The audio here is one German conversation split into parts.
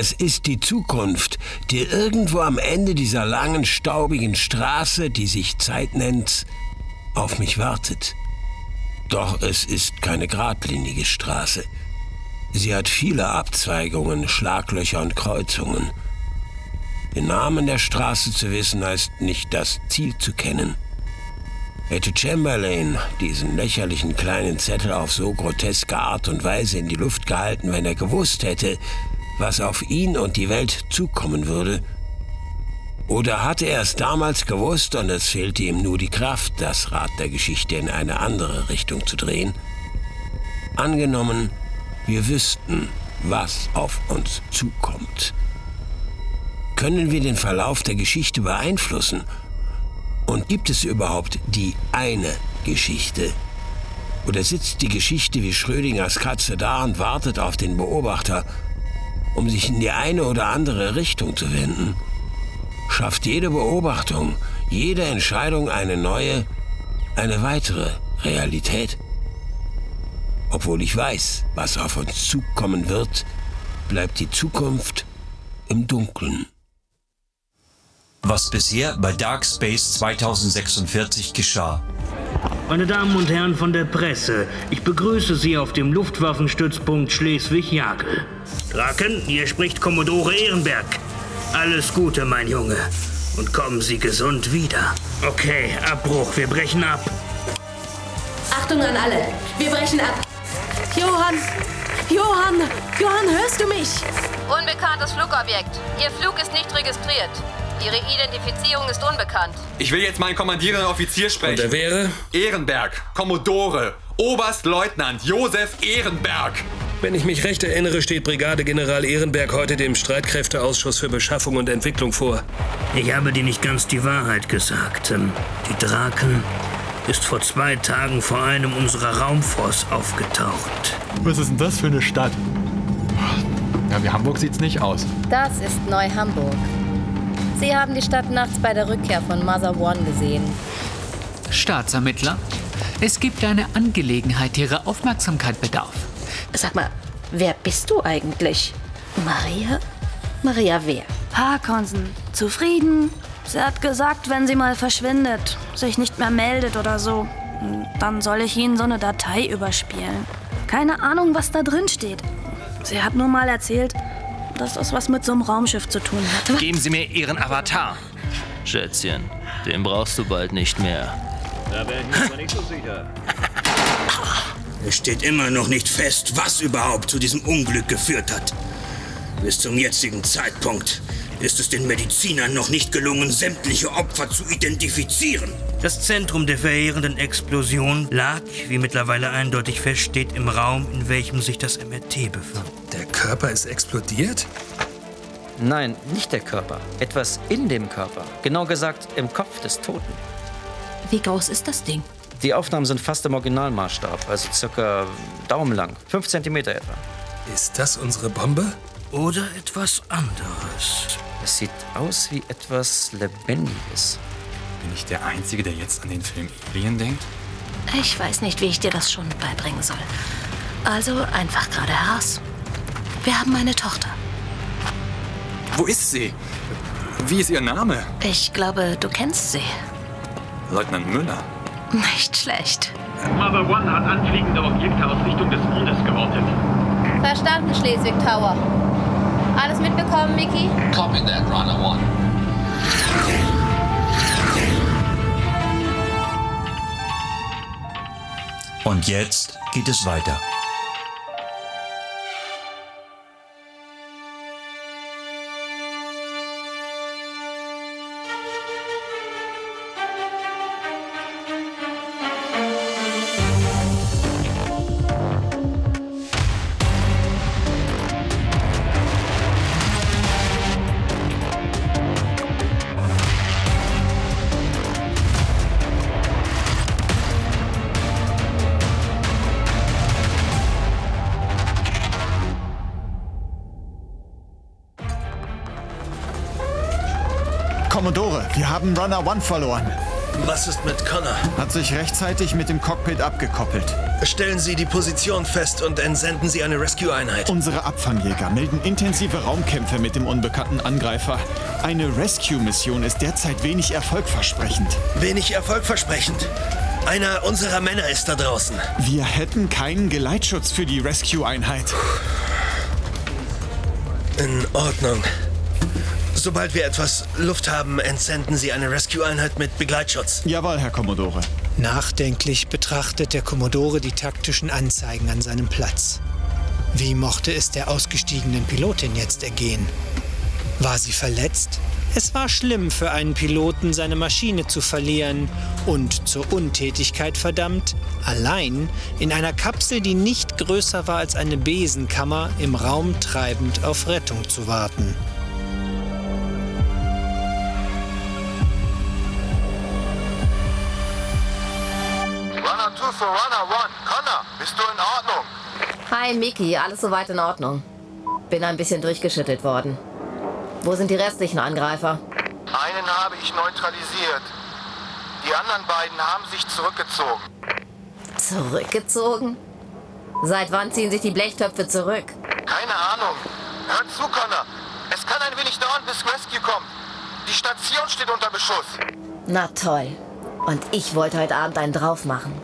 Es ist die Zukunft, die irgendwo am Ende dieser langen, staubigen Straße, die sich Zeit nennt, auf mich wartet. Doch es ist keine geradlinige Straße. Sie hat viele Abzweigungen, Schlaglöcher und Kreuzungen. Den Namen der Straße zu wissen, heißt nicht das Ziel zu kennen. Hätte Chamberlain diesen lächerlichen kleinen Zettel auf so groteske Art und Weise in die Luft gehalten, wenn er gewusst hätte, was auf ihn und die Welt zukommen würde? Oder hatte er es damals gewusst und es fehlte ihm nur die Kraft, das Rad der Geschichte in eine andere Richtung zu drehen? Angenommen, wir wüssten, was auf uns zukommt. Können wir den Verlauf der Geschichte beeinflussen? Und gibt es überhaupt die eine Geschichte? Oder sitzt die Geschichte wie Schrödingers Katze da und wartet auf den Beobachter, um sich in die eine oder andere Richtung zu wenden? Schafft jede Beobachtung, jede Entscheidung eine neue, eine weitere Realität? Obwohl ich weiß, was auf uns zukommen wird, bleibt die Zukunft im Dunkeln. Was bisher bei Dark Space 2046 geschah. Meine Damen und Herren von der Presse, ich begrüße Sie auf dem Luftwaffenstützpunkt Schleswig-Jagel. Draken, hier spricht Kommodore Ehrenberg. Alles Gute, mein Junge. Und kommen Sie gesund wieder. Okay, Abbruch, wir brechen ab. Achtung an alle, wir brechen ab. Johann! Johann! Johann, hörst du mich? Unbekanntes Flugobjekt. Ihr Flug ist nicht registriert. Ihre Identifizierung ist unbekannt. Ich will jetzt meinen kommandierenden Offizier sprechen. Und der wäre? Ehrenberg, Kommodore, Oberstleutnant Josef Ehrenberg. Wenn ich mich recht erinnere, steht Brigadegeneral Ehrenberg heute dem Streitkräfteausschuss für Beschaffung und Entwicklung vor. Ich habe dir nicht ganz die Wahrheit gesagt. Ähm, Die Draken ist vor zwei Tagen vor einem unserer Raumforts aufgetaucht. Was ist denn das für eine Stadt? Ja, wie Hamburg sieht's nicht aus. Das ist Neu-Hamburg. Sie haben die Stadt nachts bei der Rückkehr von Mother One gesehen. Staatsermittler, es gibt eine Angelegenheit, die Ihrer Aufmerksamkeit bedarf. Sag mal, wer bist du eigentlich? Maria? Maria wer? Harkonsen, zufrieden? Sie hat gesagt, wenn sie mal verschwindet, sich nicht mehr meldet oder so, dann soll ich Ihnen so eine Datei überspielen. Keine Ahnung, was da drin steht. Sie hat nur mal erzählt, dass das was mit so einem Raumschiff zu tun hat. Geben Sie mir Ihren Avatar. Schätzchen, den brauchst du bald nicht mehr. Da wäre ich mir nicht so sicher. Es steht immer noch nicht fest, was überhaupt zu diesem Unglück geführt hat. Bis zum jetzigen Zeitpunkt ist es den Medizinern noch nicht gelungen, sämtliche Opfer zu identifizieren. Das Zentrum der verheerenden Explosion lag, wie mittlerweile eindeutig feststeht, im Raum, in welchem sich das MRT befand. Der Körper ist explodiert? Nein, nicht der Körper. Etwas in dem Körper. Genau gesagt im Kopf des Toten. Wie groß ist das Ding? Die Aufnahmen sind fast im Originalmaßstab, also circa daumenlang. Fünf Zentimeter etwa. Ist das unsere Bombe? Oder etwas anderes. Es sieht aus wie etwas Lebendiges. Bin ich der Einzige, der jetzt an den Film Alien denkt? Ich weiß nicht, wie ich dir das schon beibringen soll. Also einfach gerade heraus. Wir haben eine Tochter. Wo ist sie? Wie ist ihr Name? Ich glaube, du kennst sie. Leutnant Müller. Nicht schlecht. Mother One hat anfliegende Objekte aus Richtung des Mondes geortet. Verstanden, Schleswig Tower. Alles mitbekommen, Mickey? Copy that, Runner One. Und jetzt geht es weiter. Runner One verloren. Was ist mit Connor? Hat sich rechtzeitig mit dem Cockpit abgekoppelt. Stellen Sie die Position fest und entsenden Sie eine Rescue-Einheit. Unsere Abfangjäger melden intensive Raumkämpfe mit dem unbekannten Angreifer. Eine Rescue-Mission ist derzeit wenig erfolgversprechend. Wenig erfolgversprechend. Einer unserer Männer ist da draußen. Wir hätten keinen Geleitschutz für die Rescue-Einheit. In Ordnung. Sobald wir etwas Luft haben, entsenden Sie eine Rescue-Einheit mit Begleitschutz. Jawohl, Herr Commodore. Nachdenklich betrachtet der Kommodore die taktischen Anzeigen an seinem Platz. Wie mochte es der ausgestiegenen Pilotin jetzt ergehen? War sie verletzt? Es war schlimm für einen Piloten, seine Maschine zu verlieren und zur Untätigkeit verdammt, allein in einer Kapsel, die nicht größer war als eine Besenkammer, im Raum treibend auf Rettung zu warten. Runner 2 für Runner 1. Connor, bist du in Ordnung? Hi, Miki, alles soweit in Ordnung. Bin ein bisschen durchgeschüttelt worden. Wo sind die restlichen Angreifer? Einen habe ich neutralisiert. Die anderen beiden haben sich zurückgezogen. Zurückgezogen? Seit wann ziehen sich die Blechtöpfe zurück? Keine Ahnung. Hör zu, Connor. Es kann ein wenig dauern, bis Rescue kommt. Die Station steht unter Beschuss. Na toll. Und ich wollte heute Abend einen drauf machen.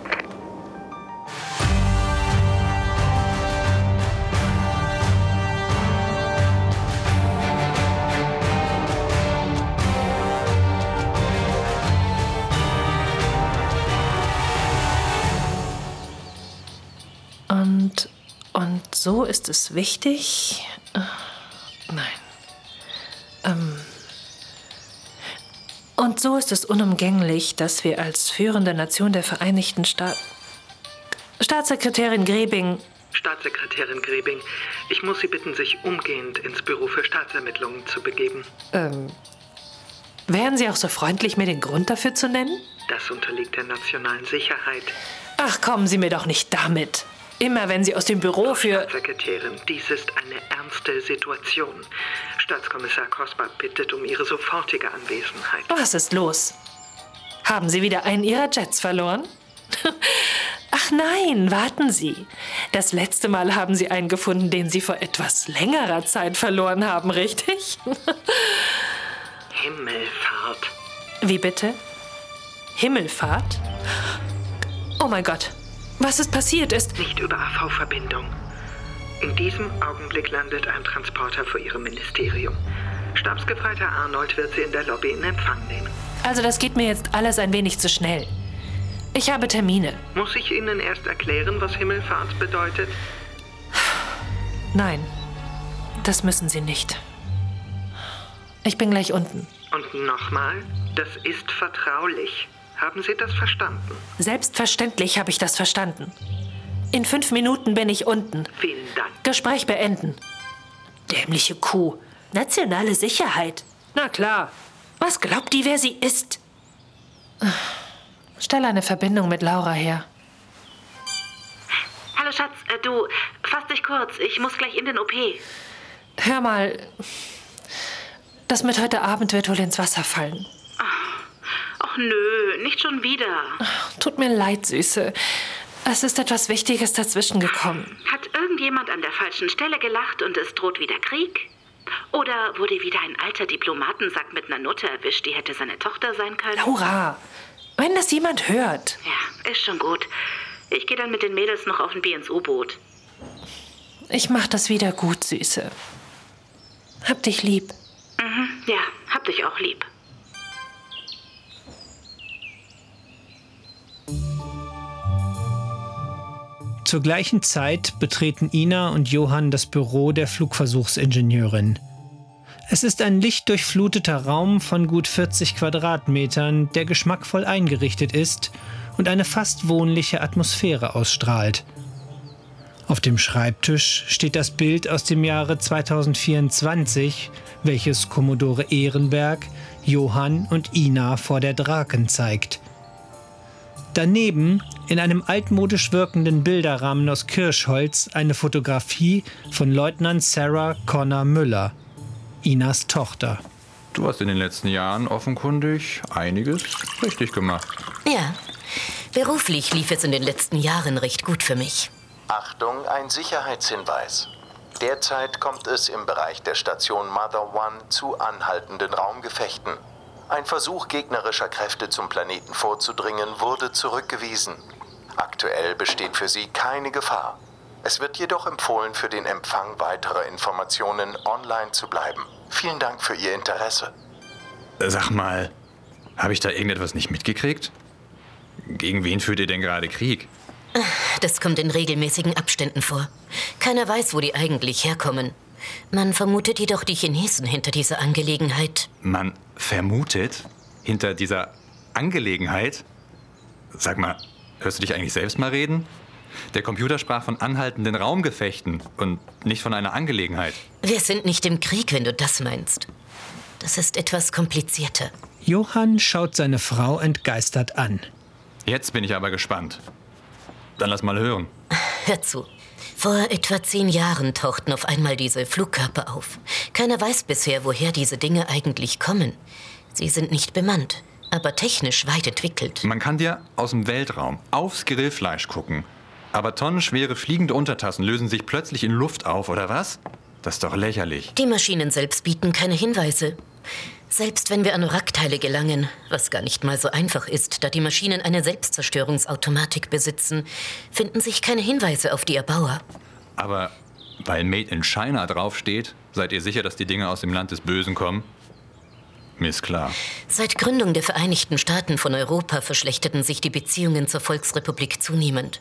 So ist es wichtig. Äh, Nein. Ähm. Und so ist es unumgänglich, dass wir als führende Nation der Vereinigten Staaten. Staatssekretärin Grebing. Staatssekretärin Grebing, ich muss Sie bitten, sich umgehend ins Büro für Staatsermittlungen zu begeben. Ähm. Wären Sie auch so freundlich, mir den Grund dafür zu nennen? Das unterliegt der nationalen Sicherheit. Ach, kommen Sie mir doch nicht damit. Immer wenn Sie aus dem Büro für. Staatssekretärin, dies ist eine ernste Situation. Staatskommissar Kosbach bittet um Ihre sofortige Anwesenheit. Was ist los? Haben Sie wieder einen Ihrer Jets verloren? Ach nein, warten Sie. Das letzte Mal haben Sie einen gefunden, den Sie vor etwas längerer Zeit verloren haben, richtig? Himmelfahrt. Wie bitte? Himmelfahrt? Oh mein Gott, was ist passiert ist. Nicht über AV-Verbindung. In diesem Augenblick landet ein Transporter für Ihrem Ministerium. Stabsgefreiter Arnold wird Sie in der Lobby in Empfang nehmen. Also das geht mir jetzt alles ein wenig zu schnell. Ich habe Termine. Muss ich Ihnen erst erklären, was Himmelfahrt bedeutet? Nein, das müssen Sie nicht. Ich bin gleich unten. Und nochmal, das ist vertraulich. Haben Sie das verstanden? Selbstverständlich habe ich das verstanden. In fünf Minuten bin ich unten. Vielen Dank. Gespräch beenden. Dämliche Kuh. Nationale Sicherheit. Na klar. Was glaubt die, wer sie ist? Stell eine Verbindung mit Laura her. Hallo Schatz, äh, du, fass dich kurz. Ich muss gleich in den OP. Hör mal. Das mit heute Abend wird wohl ins Wasser fallen. Ach nö, nicht schon wieder. Tut mir leid, Süße. Es ist etwas Wichtiges dazwischen gekommen. Hat irgendjemand an der falschen Stelle gelacht und es droht wieder Krieg? Oder wurde wieder ein alter Diplomatensack mit einer Nutte erwischt, die hätte seine Tochter sein können? Laura, wenn das jemand hört. Ja, ist schon gut. Ich gehe dann mit den Mädels noch auf ein Bier ins U-Boot. Ich mach das wieder gut, Süße. Hab dich lieb. Mhm, ja, hab dich auch lieb. Zur gleichen Zeit betreten Ina und Johann das Büro der Flugversuchsingenieurin. Es ist ein lichtdurchfluteter Raum von gut 40 Quadratmetern, der geschmackvoll eingerichtet ist und eine fast wohnliche Atmosphäre ausstrahlt. Auf dem Schreibtisch steht das Bild aus dem Jahre 2024, welches Kommodore Ehrenberg, Johann und Ina vor der Draken zeigt. Daneben, in einem altmodisch wirkenden Bilderrahmen aus Kirschholz, eine Fotografie von Leutnant Sarah Connor Müller, Inas Tochter. Du hast in den letzten Jahren offenkundig einiges richtig gemacht. Ja, beruflich lief es in den letzten Jahren recht gut für mich. Achtung, ein Sicherheitshinweis. Derzeit kommt es im Bereich der Station Mother One zu anhaltenden Raumgefechten. Ein Versuch gegnerischer Kräfte zum Planeten vorzudringen wurde zurückgewiesen. Aktuell besteht für sie keine Gefahr. Es wird jedoch empfohlen, für den Empfang weiterer Informationen online zu bleiben. Vielen Dank für Ihr Interesse. Sag mal, habe ich da irgendetwas nicht mitgekriegt? Gegen wen führt ihr denn gerade Krieg? Das kommt in regelmäßigen Abständen vor. Keiner weiß, wo die eigentlich herkommen. Man vermutet jedoch die Chinesen hinter dieser Angelegenheit. Man vermutet hinter dieser Angelegenheit? Sag mal, hörst du dich eigentlich selbst mal reden? Der Computer sprach von anhaltenden Raumgefechten und nicht von einer Angelegenheit. Wir sind nicht im Krieg, wenn du das meinst. Das ist etwas komplizierter. Johann schaut seine Frau entgeistert an. Jetzt bin ich aber gespannt. Dann lass mal hören. Hör zu. Vor etwa zehn Jahren tauchten auf einmal diese Flugkörper auf. Keiner weiß bisher, woher diese Dinge eigentlich kommen. Sie sind nicht bemannt, aber technisch weit entwickelt. Man kann dir aus dem Weltraum aufs Grillfleisch gucken. Aber tonnenschwere fliegende Untertassen lösen sich plötzlich in Luft auf, oder was? Das ist doch lächerlich. Die Maschinen selbst bieten keine Hinweise. Selbst wenn wir an Wrackteile gelangen, was gar nicht mal so einfach ist, da die Maschinen eine Selbstzerstörungsautomatik besitzen, finden sich keine Hinweise auf die Erbauer. Aber weil Made in China draufsteht, seid ihr sicher, dass die Dinge aus dem Land des Bösen kommen? Mir ist klar. Seit Gründung der Vereinigten Staaten von Europa verschlechterten sich die Beziehungen zur Volksrepublik zunehmend.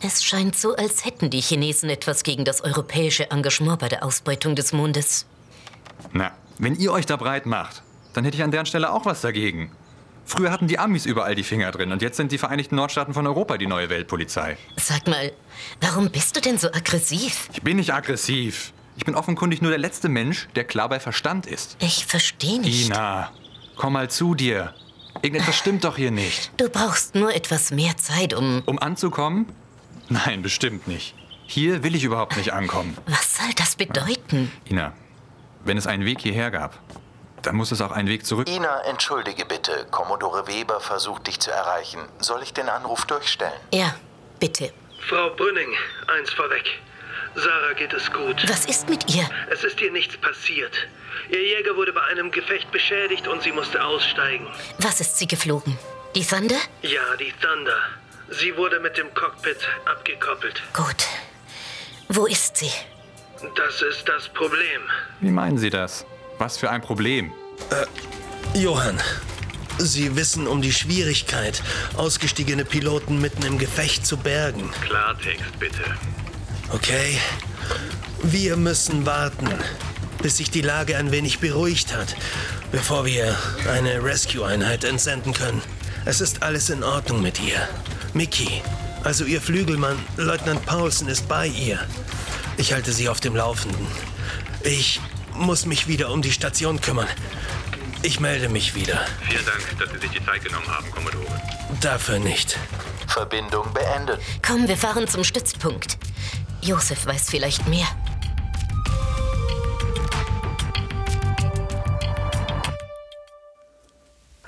Es scheint so, als hätten die Chinesen etwas gegen das europäische Engagement bei der Ausbeutung des Mondes. Na, wenn ihr euch da breit macht, dann hätte ich an deren Stelle auch was dagegen. Früher hatten die Amis überall die Finger drin und jetzt sind die Vereinigten Nordstaaten von Europa die neue Weltpolizei. Sag mal, warum bist du denn so aggressiv? Ich bin nicht aggressiv. Ich bin offenkundig nur der letzte Mensch, der klar bei Verstand ist. Ich verstehe nicht. Ina, komm mal zu dir. Irgendetwas stimmt doch hier nicht. Du brauchst nur etwas mehr Zeit, um. Um anzukommen? Nein, bestimmt nicht. Hier will ich überhaupt nicht ankommen. Was soll das bedeuten? Ina, wenn es einen Weg hierher gab, dann muss es auch einen Weg zurück. Ina, entschuldige bitte. Commodore Weber versucht dich zu erreichen. Soll ich den Anruf durchstellen? Ja, bitte. Frau Brünning, eins vorweg. Sarah geht es gut. Was ist mit ihr? Es ist ihr nichts passiert. Ihr Jäger wurde bei einem Gefecht beschädigt und sie musste aussteigen. Was ist sie geflogen? Die Thunder? Ja, die Thunder. Sie wurde mit dem Cockpit abgekoppelt. Gut. Wo ist sie? Das ist das Problem. Wie meinen Sie das? Was für ein Problem? Äh, Johann, Sie wissen um die Schwierigkeit, ausgestiegene Piloten mitten im Gefecht zu bergen. Klartext, bitte. Okay. Wir müssen warten, bis sich die Lage ein wenig beruhigt hat, bevor wir eine Rescue-Einheit entsenden können. Es ist alles in Ordnung mit ihr. Mickey, also Ihr Flügelmann, Leutnant Paulsen, ist bei ihr. Ich halte Sie auf dem Laufenden. Ich muss mich wieder um die Station kümmern. Ich melde mich wieder. Vielen Dank, dass Sie sich die Zeit genommen haben, Commodore. Dafür nicht. Verbindung beendet. Komm, wir fahren zum Stützpunkt. Josef weiß vielleicht mehr.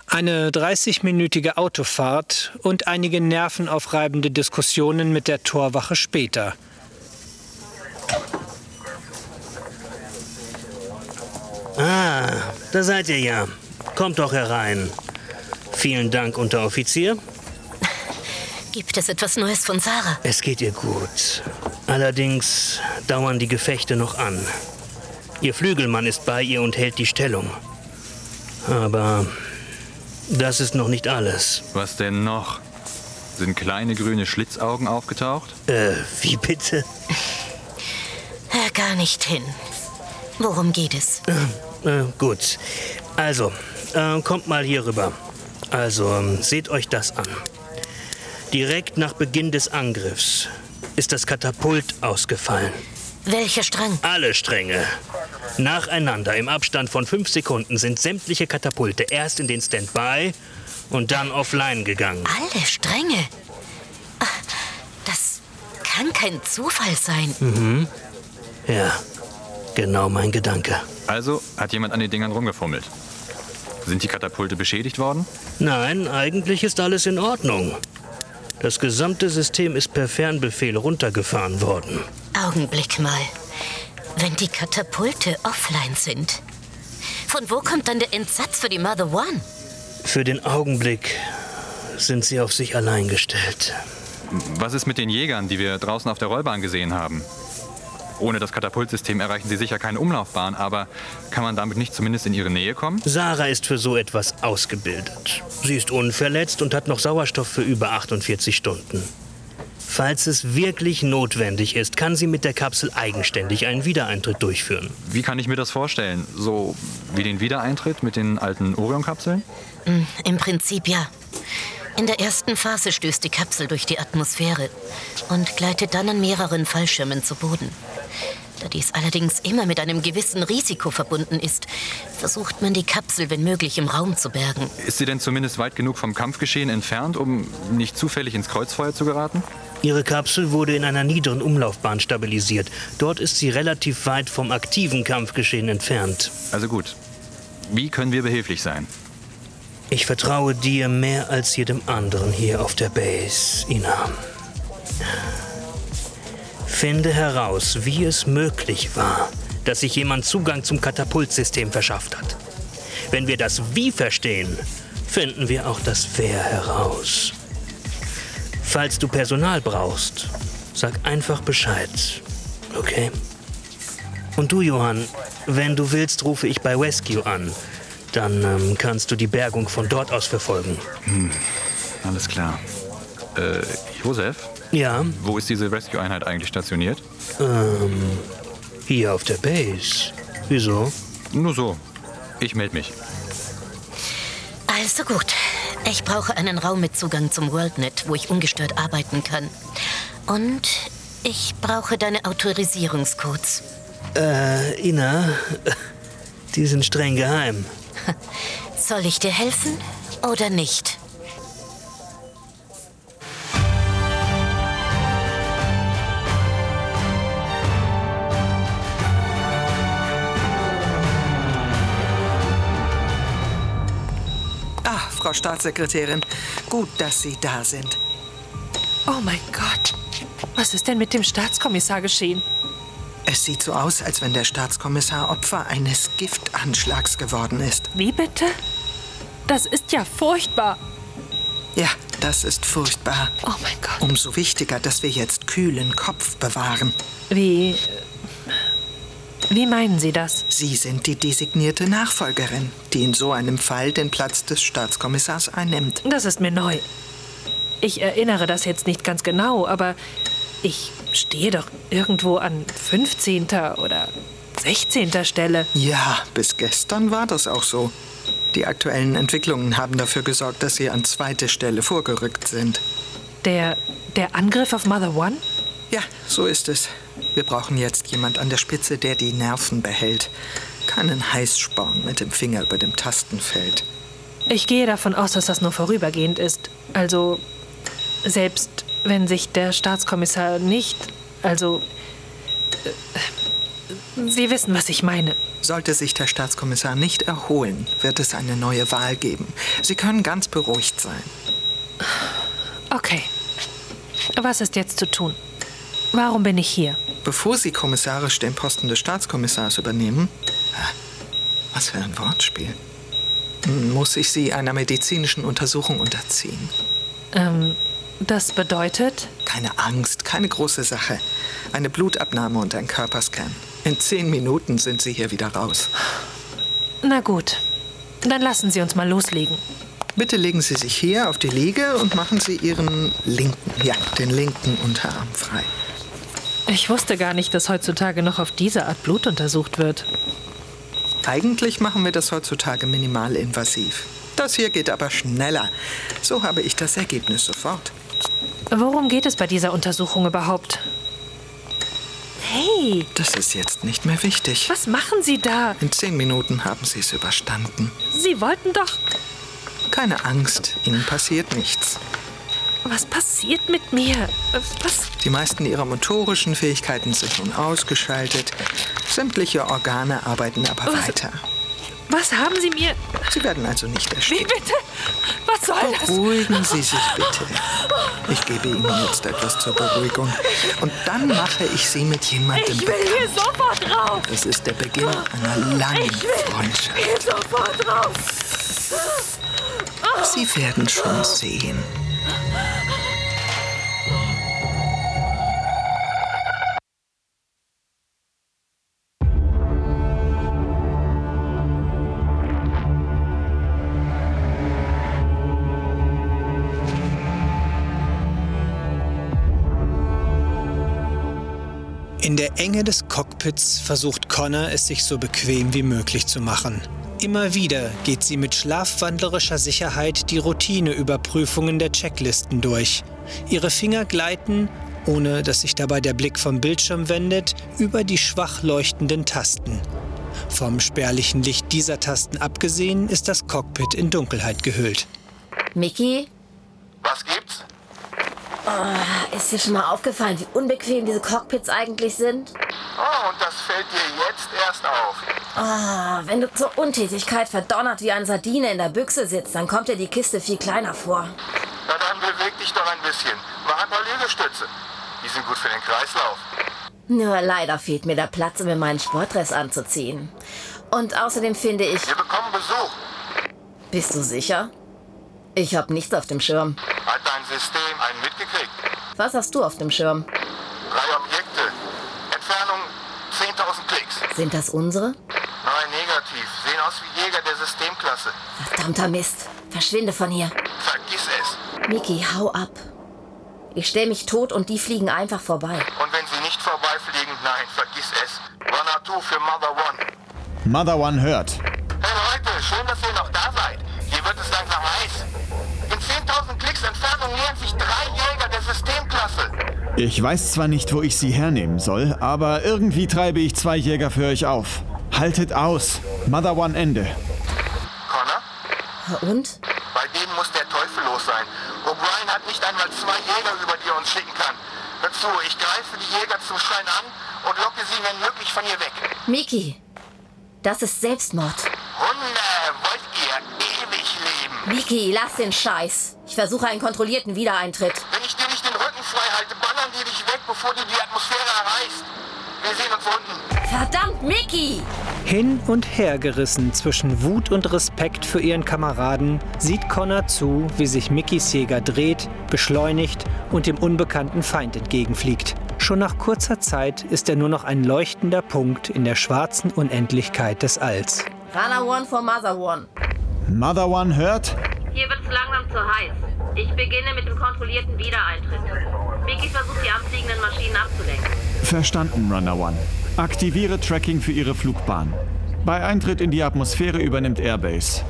Eine 30-minütige Autofahrt und einige nervenaufreibende Diskussionen mit der Torwache später. Ah, da seid ihr ja. Kommt doch herein. Vielen Dank, Unteroffizier. Gibt es etwas Neues von Sarah? Es geht ihr gut. Allerdings dauern die Gefechte noch an. Ihr Flügelmann ist bei ihr und hält die Stellung. Aber das ist noch nicht alles. Was denn noch? Sind kleine grüne Schlitzaugen aufgetaucht? Äh, wie bitte? Hör gar nicht hin. Worum geht es? Äh, gut. Also, äh, kommt mal hier rüber. Also, ähm, seht euch das an. Direkt nach Beginn des Angriffs ist das Katapult ausgefallen. Welcher Strang? Alle Stränge. Nacheinander im Abstand von fünf Sekunden sind sämtliche Katapulte erst in den Standby und dann offline gegangen. Alle Stränge? Ah, Das kann kein Zufall sein. Mhm. Ja, genau mein Gedanke. Also hat jemand an den Dingern rumgefummelt. Sind die Katapulte beschädigt worden? Nein, eigentlich ist alles in Ordnung. Das gesamte System ist per Fernbefehl runtergefahren worden. Augenblick mal. Wenn die Katapulte offline sind, von wo kommt dann der Entsatz für die Mother One? Für den Augenblick sind sie auf sich allein gestellt. Was ist mit den Jägern, die wir draußen auf der Rollbahn gesehen haben? Ohne das Katapultsystem erreichen sie sicher keine Umlaufbahn, aber kann man damit nicht zumindest in ihre Nähe kommen? Sarah ist für so etwas ausgebildet. Sie ist unverletzt und hat noch Sauerstoff für über 48 Stunden. Falls es wirklich notwendig ist, kann sie mit der Kapsel eigenständig einen Wiedereintritt durchführen. Wie kann ich mir das vorstellen? So wie den Wiedereintritt mit den alten Orion-Kapseln? Hm, Im Prinzip ja. In der ersten Phase stößt die Kapsel durch die Atmosphäre und gleitet dann an mehreren Fallschirmen zu Boden. Da dies allerdings immer mit einem gewissen Risiko verbunden ist, versucht man die Kapsel, wenn möglich, im Raum zu bergen. Ist sie denn zumindest weit genug vom Kampfgeschehen entfernt, um nicht zufällig ins Kreuzfeuer zu geraten? Ihre Kapsel wurde in einer niederen Umlaufbahn stabilisiert. Dort ist sie relativ weit vom aktiven Kampfgeschehen entfernt. Also gut. Wie können wir behilflich sein? Ich vertraue dir mehr als jedem anderen hier auf der Base, Ina. Finde heraus, wie es möglich war, dass sich jemand Zugang zum Katapultsystem verschafft hat. Wenn wir das Wie verstehen, finden wir auch das Wer heraus. Falls du Personal brauchst, sag einfach Bescheid. Okay? Und du, Johann, wenn du willst, rufe ich bei Rescue an. Dann ähm, kannst du die Bergung von dort aus verfolgen. Hm, alles klar. Äh, Josef? Ja? Wo ist diese Rescue-Einheit eigentlich stationiert? Ähm, hier auf der Base. Wieso? Nur so. Ich melde mich. Also gut. Ich brauche einen Raum mit Zugang zum WorldNet, wo ich ungestört arbeiten kann. Und ich brauche deine Autorisierungscodes. Äh, Ina, die sind streng geheim. Soll ich dir helfen oder nicht? Ah, Frau Staatssekretärin, gut, dass Sie da sind. Oh mein Gott. Was ist denn mit dem Staatskommissar geschehen? Es sieht so aus, als wenn der Staatskommissar Opfer eines Giftanschlags geworden ist. Wie bitte? Das ist ja furchtbar. Ja, das ist furchtbar. Oh mein Gott. Umso wichtiger, dass wir jetzt kühlen Kopf bewahren. Wie. Wie meinen Sie das? Sie sind die designierte Nachfolgerin, die in so einem Fall den Platz des Staatskommissars einnimmt. Das ist mir neu. Ich erinnere das jetzt nicht ganz genau, aber ich stehe doch irgendwo an 15. oder 16. Stelle. Ja, bis gestern war das auch so. Die aktuellen Entwicklungen haben dafür gesorgt, dass Sie an zweite Stelle vorgerückt sind. Der, der Angriff auf Mother One? Ja, so ist es. Wir brauchen jetzt jemand an der Spitze, der die Nerven behält. Keinen Heißsporn mit dem Finger über dem Tastenfeld. Ich gehe davon aus, dass das nur vorübergehend ist. Also, selbst wenn sich der Staatskommissar nicht. Also. Sie wissen, was ich meine. Sollte sich der Staatskommissar nicht erholen, wird es eine neue Wahl geben. Sie können ganz beruhigt sein. Okay. Was ist jetzt zu tun? Warum bin ich hier? Bevor Sie kommissarisch den Posten des Staatskommissars übernehmen, was für ein Wortspiel, muss ich Sie einer medizinischen Untersuchung unterziehen. Ähm, das bedeutet? Keine Angst, keine große Sache. Eine Blutabnahme und ein Körperscan. In zehn Minuten sind Sie hier wieder raus. Na gut, dann lassen Sie uns mal loslegen. Bitte legen Sie sich hier auf die Liege und machen Sie Ihren linken, ja, den linken Unterarm frei. Ich wusste gar nicht, dass heutzutage noch auf diese Art Blut untersucht wird. Eigentlich machen wir das heutzutage minimalinvasiv. Das hier geht aber schneller. So habe ich das Ergebnis sofort. Worum geht es bei dieser Untersuchung überhaupt? Hey! Das ist jetzt nicht mehr wichtig. Was machen Sie da? In zehn Minuten haben Sie es überstanden. Sie wollten doch. Keine Angst, Ihnen passiert nichts. Was passiert mit mir? Was? Die meisten Ihrer motorischen Fähigkeiten sind nun ausgeschaltet. Sämtliche Organe arbeiten aber Was? weiter. Was haben Sie mir... Sie werden also nicht Wie ersticken. bitte? Was soll das? Beruhigen Sie sich bitte. Ich gebe Ihnen jetzt etwas zur Beruhigung. Und dann mache ich Sie mit jemandem Ich will hier bekannt. sofort raus. Es ist der Beginn einer langen Ich will Freundschaft. hier sofort raus. Sie werden schon sehen. In der Enge des Cockpits versucht Connor, es sich so bequem wie möglich zu machen. Immer wieder geht sie mit schlafwandlerischer Sicherheit die Routineüberprüfungen der Checklisten durch. Ihre Finger gleiten, ohne dass sich dabei der Blick vom Bildschirm wendet, über die schwach leuchtenden Tasten. Vom spärlichen Licht dieser Tasten abgesehen ist das Cockpit in Dunkelheit gehüllt. Mickey? Was gibt's? Oh, ist dir schon mal aufgefallen, wie unbequem diese Cockpits eigentlich sind? Oh, und das fällt dir jetzt erst auf. Ah, wenn du zur Untätigkeit verdonnert wie eine Sardine in der Büchse sitzt, dann kommt dir die Kiste viel kleiner vor. Na dann beweg dich doch ein bisschen. Mach ein paar Liegestütze. Die sind gut für den Kreislauf. Nur leider fehlt mir der Platz, um mir meinen Sportdress anzuziehen. Und außerdem finde ich... Wir bekommen Besuch. Bist du sicher? Ich hab nichts auf dem Schirm. System einen mitgekriegt? Was hast du auf dem Schirm? Drei Objekte. Entfernung 10.000 Klicks. Sind das unsere? Nein, negativ. Sehen aus wie Jäger der Systemklasse. Verdammter Mist. Verschwinde von hier. Vergiss es. Miki, hau ab. Ich stell mich tot und die fliegen einfach vorbei. Und wenn sie nicht vorbeifliegen, nein, vergiss es. Runner 2 für Mother One. Mother One hört. Hey Leute, schön, dass ihr noch da seid. Hier wird es langsam heiß. In 10.000 Klicks Entfernung nähern sich drei Jäger der Systemklasse. Ich weiß zwar nicht, wo ich sie hernehmen soll, aber irgendwie treibe ich zwei Jäger für euch auf. Haltet aus. Mother One Ende. Connor? Und? Bei denen muss der Teufel los sein. O'Brien hat nicht einmal zwei Jäger, über die er uns schicken kann. Hör zu, ich greife die Jäger zum Schein an und locke sie, wenn möglich, von hier weg. Miki, das ist Selbstmord. Hunde, wollt ihr ewig leben? Miki, lass den Scheiß. Ich versuche einen kontrollierten Wiedereintritt. Wenn ich dir nicht den Rücken frei halte, ballern die dich weg, bevor du die Atmosphäre erreichst. Wir sehen uns unten. Miki! Hin und her gerissen zwischen Wut und Respekt für ihren Kameraden, sieht Connor zu, wie sich Mickys Jäger dreht, beschleunigt und dem unbekannten Feind entgegenfliegt. Schon nach kurzer Zeit ist er nur noch ein leuchtender Punkt in der schwarzen Unendlichkeit des Alls. Runner One for Mother One. Mother One hört. Hier wird's langsam zu heiß. Ich beginne mit dem kontrollierten Wiedereintritt. Miki versucht, die anfliegenden Maschinen abzulenken. Verstanden, Runner One. Aktiviere Tracking für Ihre Flugbahn. Bei Eintritt in die Atmosphäre übernimmt Airbase.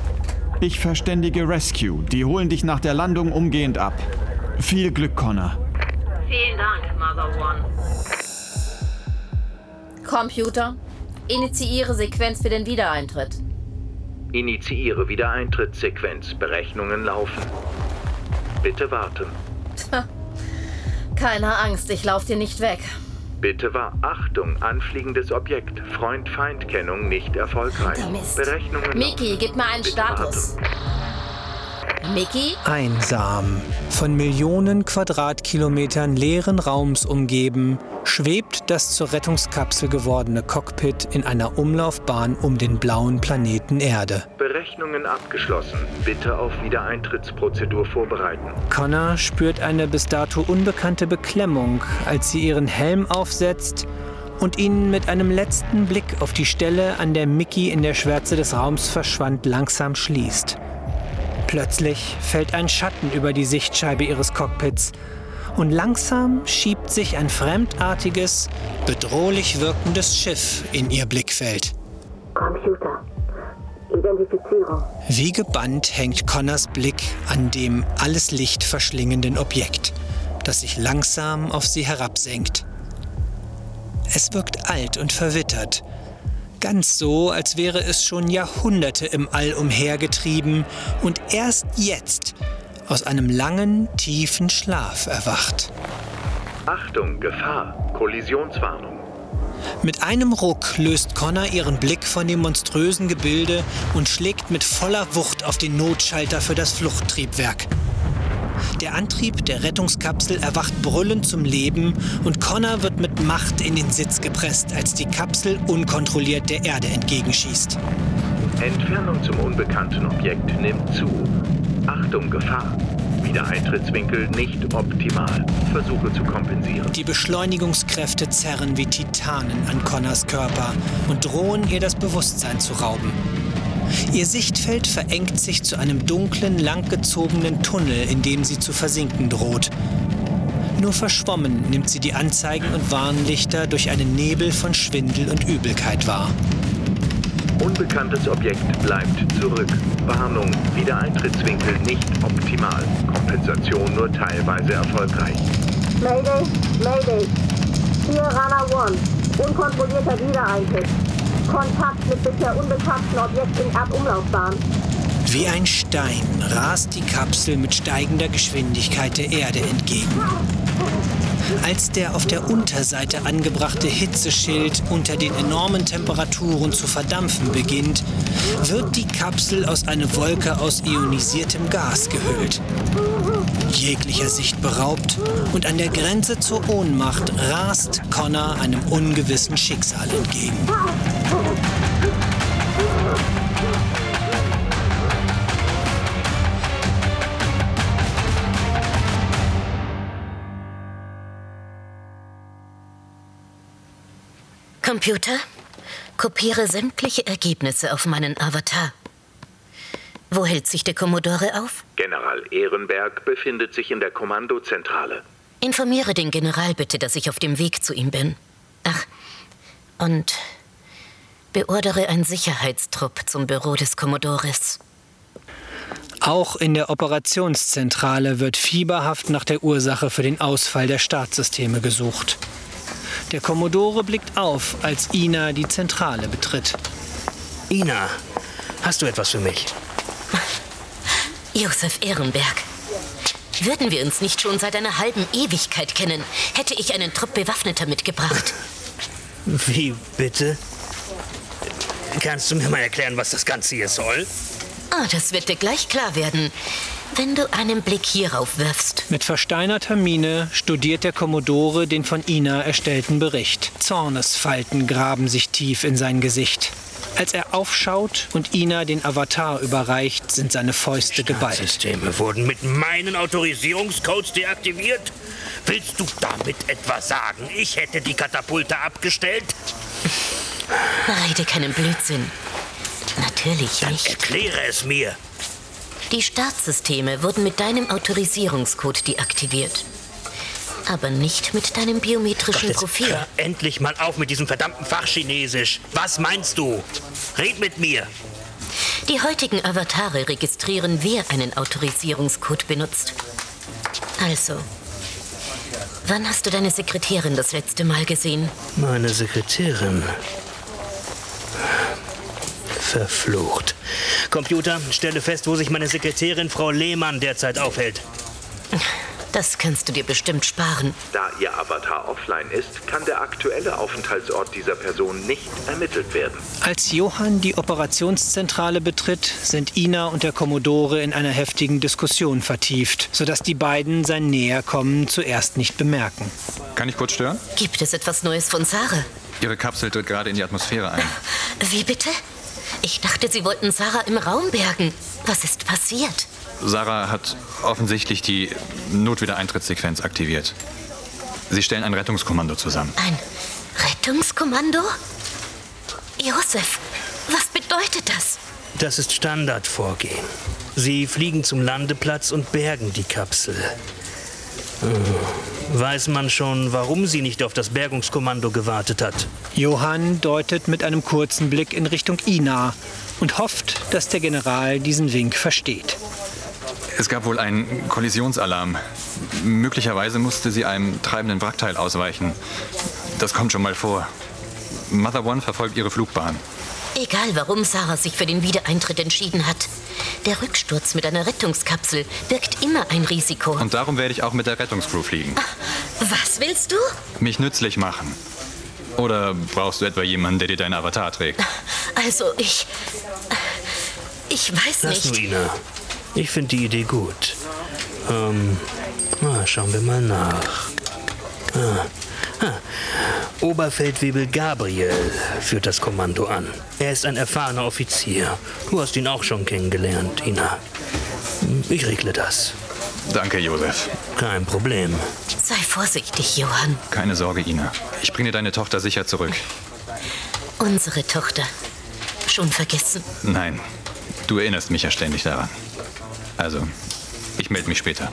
Ich verständige Rescue. Die holen dich nach der Landung umgehend ab. Viel Glück, Connor. Vielen Dank, Mother One. Computer, initiiere Sequenz für den Wiedereintritt. Initiiere Wiedereintrittssequenz. Berechnungen laufen. Bitte warten. Keine Angst, ich lauf dir nicht weg. Bitte war Achtung, anfliegendes Objekt. Freund-Feind-Kennung nicht erfolgreich. Berechnungen Miki, gib mir einen Bitte Status. Miki? Einsam, von Millionen Quadratkilometern leeren Raums umgeben, schwebt das zur Rettungskapsel gewordene Cockpit in einer Umlaufbahn um den blauen Planeten Erde. Berechnungen abgeschlossen. Bitte auf Wiedereintrittsprozedur vorbereiten. Connor spürt eine bis dato unbekannte Beklemmung, als sie ihren Helm aufsetzt und ihn mit einem letzten Blick auf die Stelle, an der Mickey in der Schwärze des Raums verschwand, langsam schließt. Plötzlich fällt ein Schatten über die Sichtscheibe ihres Cockpits und langsam schiebt sich ein fremdartiges, bedrohlich wirkendes Schiff in ihr Blickfeld. Computer. Identifizierung. Wie gebannt hängt Connors Blick an dem alles Licht verschlingenden Objekt, das sich langsam auf sie herabsenkt. Es wirkt alt und verwittert, ganz so, als wäre es schon Jahrhunderte im All umhergetrieben und erst jetzt aus einem langen, tiefen Schlaf erwacht. Achtung, Gefahr. Kollisionswarnung. Mit einem Ruck löst Connor ihren Blick von dem monströsen Gebilde und schlägt mit voller Wucht auf den Notschalter für das Fluchttriebwerk. Der Antrieb der Rettungskapsel erwacht brüllend zum Leben und Connor wird mit Macht in den Sitz gepresst, als die Kapsel unkontrolliert der Erde entgegenschießt. Entfernung zum unbekannten Objekt nimmt zu. Achtung, Gefahr. Wiedereintrittswinkel nicht optimal. Versuche zu kompensieren. Die Beschleunigungskräfte zerren wie Titanen an Connors Körper und drohen ihr das Bewusstsein zu rauben. Ihr Sichtfeld verengt sich zu einem dunklen, langgezogenen Tunnel, in dem sie zu versinken droht. Nur verschwommen nimmt sie die Anzeigen und Warnlichter durch einen Nebel von Schwindel und Übelkeit wahr. Unbekanntes Objekt bleibt zurück. Warnung, Wiedereintrittswinkel nicht optimal. Kompensation nur teilweise erfolgreich. Mayday, Mayday. Hier Runner One. Unkontrollierter Wiedereintritt. Kontakt mit bisher unbekannten Objekt in Erdumlaufbahn. Wie ein Stein rast die Kapsel mit steigender Geschwindigkeit der Erde entgegen. Als der auf der Unterseite angebrachte Hitzeschild unter den enormen Temperaturen zu verdampfen beginnt, wird die Kapsel aus einer Wolke aus ionisiertem Gas gehüllt. Jeglicher Sicht beraubt und an der Grenze zur Ohnmacht rast Connor einem ungewissen Schicksal entgegen. Computer, kopiere sämtliche Ergebnisse auf meinen Avatar. Wo hält sich der Commodore auf? General Ehrenberg befindet sich in der Kommandozentrale. Informiere den General bitte, dass ich auf dem Weg zu ihm bin. Ach, und beordere einen Sicherheitstrupp zum Büro des Commodores. Auch in der Operationszentrale wird fieberhaft nach der Ursache für den Ausfall der Startsysteme gesucht. Der Kommodore blickt auf, als Ina die Zentrale betritt. Ina, hast du etwas für mich? Josef Ehrenberg. Würden wir uns nicht schon seit einer halben Ewigkeit kennen, hätte ich einen Trupp Bewaffneter mitgebracht. Wie bitte? Kannst du mir mal erklären, was das Ganze hier soll? Ah, das wird dir gleich klar werden, wenn du einen Blick hierauf wirfst. Mit versteinerter Miene studiert der Kommodore den von Ina erstellten Bericht. Zornesfalten graben sich tief in sein Gesicht. Als er aufschaut und Ina den Avatar überreicht, sind seine Fäuste geballt. Systeme wurden mit meinen Autorisierungscodes deaktiviert? Willst du damit etwa sagen, ich hätte die Katapulte abgestellt? Rede keinen Blödsinn. Natürlich Dann nicht. erkläre es mir. Die Startsysteme wurden mit deinem Autorisierungscode deaktiviert. Aber nicht mit deinem biometrischen Jetzt Profil. hör endlich mal auf mit diesem verdammten Fachchinesisch. Was meinst du? Red mit mir. Die heutigen Avatare registrieren, wer einen Autorisierungscode benutzt. Also, wann hast du deine Sekretärin das letzte Mal gesehen? Meine Sekretärin. Verflucht. Computer, stelle fest, wo sich meine Sekretärin Frau Lehmann derzeit aufhält. Das kannst du dir bestimmt sparen. Da Ihr Avatar offline ist, kann der aktuelle Aufenthaltsort dieser Person nicht ermittelt werden. Als Johann die Operationszentrale betritt, sind Ina und der Kommodore in einer heftigen Diskussion vertieft, sodass die beiden sein Näherkommen zuerst nicht bemerken. Kann ich kurz stören? Gibt es etwas Neues von Sarah? Ihre Kapsel tritt gerade in die Atmosphäre ein. Wie bitte? Ich dachte, sie wollten Sarah im Raum bergen. Was ist passiert? Sarah hat offensichtlich die Notwiedereintrittssequenz aktiviert. Sie stellen ein Rettungskommando zusammen. Ein Rettungskommando? Josef, was bedeutet das? Das ist Standardvorgehen. Sie fliegen zum Landeplatz und bergen die Kapsel. Hm. Weiß man schon, warum sie nicht auf das Bergungskommando gewartet hat? Johann deutet mit einem kurzen Blick in Richtung Ina und hofft, dass der General diesen Wink versteht. Es gab wohl einen Kollisionsalarm. Möglicherweise musste sie einem treibenden Wrackteil ausweichen. Das kommt schon mal vor. Mother One verfolgt ihre Flugbahn. Egal, warum Sarah sich für den Wiedereintritt entschieden hat. Der Rücksturz mit einer Rettungskapsel birgt immer ein Risiko. Und darum werde ich auch mit der Rettungscrew fliegen. Was willst du? Mich nützlich machen. Oder brauchst du etwa jemanden, der dir deinen Avatar trägt? Also, ich. Ich weiß Lass nicht. du, Ina. Ich finde die Idee gut. Ähm, na, schauen wir mal nach. Ah. Oberfeldwebel Gabriel führt das Kommando an. Er ist ein erfahrener Offizier. Du hast ihn auch schon kennengelernt, Ina. Ich regle das. Danke, Josef. Kein Problem. Sei vorsichtig, Johann. Keine Sorge, Ina. Ich bringe deine Tochter sicher zurück. Unsere Tochter. Schon vergessen. Nein, du erinnerst mich ja ständig daran. Also, ich melde mich später.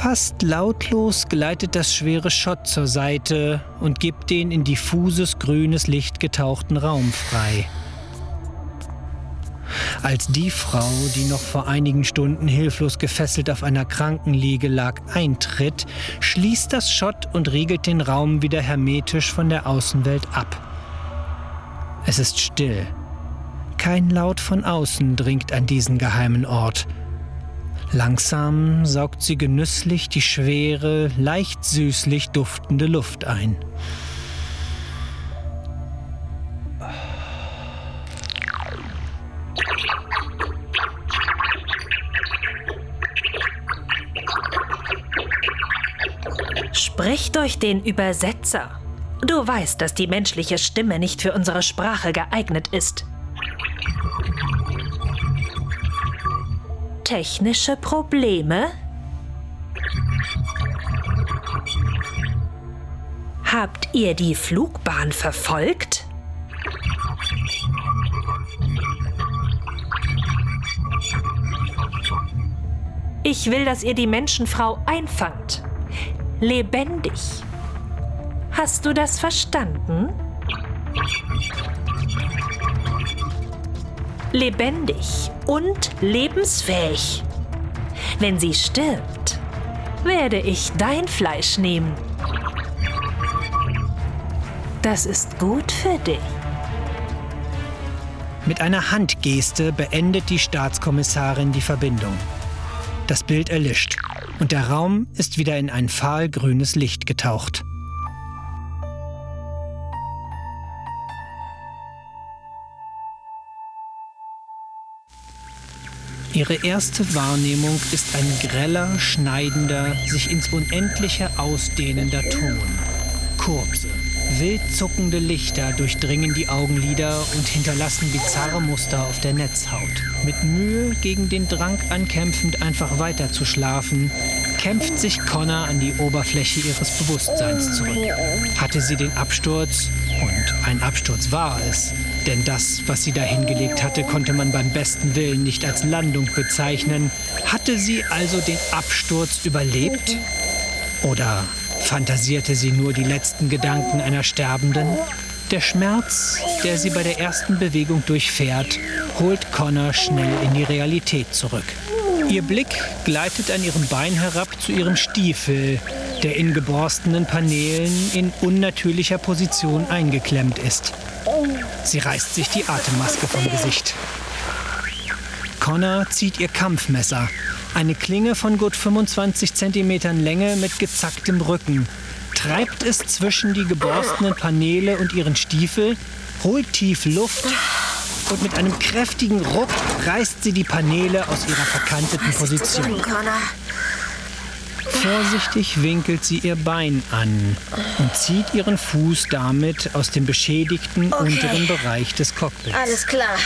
Fast lautlos gleitet das schwere Schott zur Seite und gibt den in diffuses grünes Licht getauchten Raum frei. Als die Frau, die noch vor einigen Stunden hilflos gefesselt auf einer Krankenliege lag, eintritt, schließt das Schott und riegelt den Raum wieder hermetisch von der Außenwelt ab. Es ist still. Kein Laut von außen dringt an diesen geheimen Ort. Langsam saugt sie genüsslich die schwere, leicht süßlich duftende Luft ein. Sprich durch den Übersetzer. Du weißt, dass die menschliche Stimme nicht für unsere Sprache geeignet ist. Technische Probleme? Habt ihr die Flugbahn verfolgt? Ich will, dass ihr die Menschenfrau einfangt. Lebendig. Hast du das verstanden? Lebendig und lebensfähig. Wenn sie stirbt, werde ich dein Fleisch nehmen. Das ist gut für dich. Mit einer Handgeste beendet die Staatskommissarin die Verbindung. Das Bild erlischt und der Raum ist wieder in ein fahlgrünes Licht getaucht. Ihre erste Wahrnehmung ist ein greller, schneidender, sich ins Unendliche ausdehnender Ton. Kurze, wild zuckende Lichter durchdringen die Augenlider und hinterlassen bizarre Muster auf der Netzhaut. Mit Mühe gegen den Drang ankämpfend, einfach weiter zu schlafen, kämpft sich Connor an die Oberfläche ihres Bewusstseins zurück. Hatte sie den Absturz, und ein Absturz war es, denn das, was sie da hingelegt hatte, konnte man beim besten Willen nicht als Landung bezeichnen. Hatte sie also den Absturz überlebt? Oder fantasierte sie nur die letzten Gedanken einer Sterbenden? Der Schmerz, der sie bei der ersten Bewegung durchfährt, holt Connor schnell in die Realität zurück. Ihr Blick gleitet an ihrem Bein herab zu ihrem Stiefel, der in geborstenen Paneelen in unnatürlicher Position eingeklemmt ist. Sie reißt sich die Atemmaske vom Gesicht. Connor zieht ihr Kampfmesser, eine Klinge von gut 25 Zentimetern Länge mit gezacktem Rücken, treibt es zwischen die geborstenen Paneele und ihren Stiefel, holt tief Luft und mit einem kräftigen Ruck reißt sie die Paneele aus ihrer verkanteten Position. Vorsichtig winkelt sie ihr Bein an und zieht ihren Fuß damit aus dem beschädigten Okay. unteren Bereich des Cockpits. Alles klar.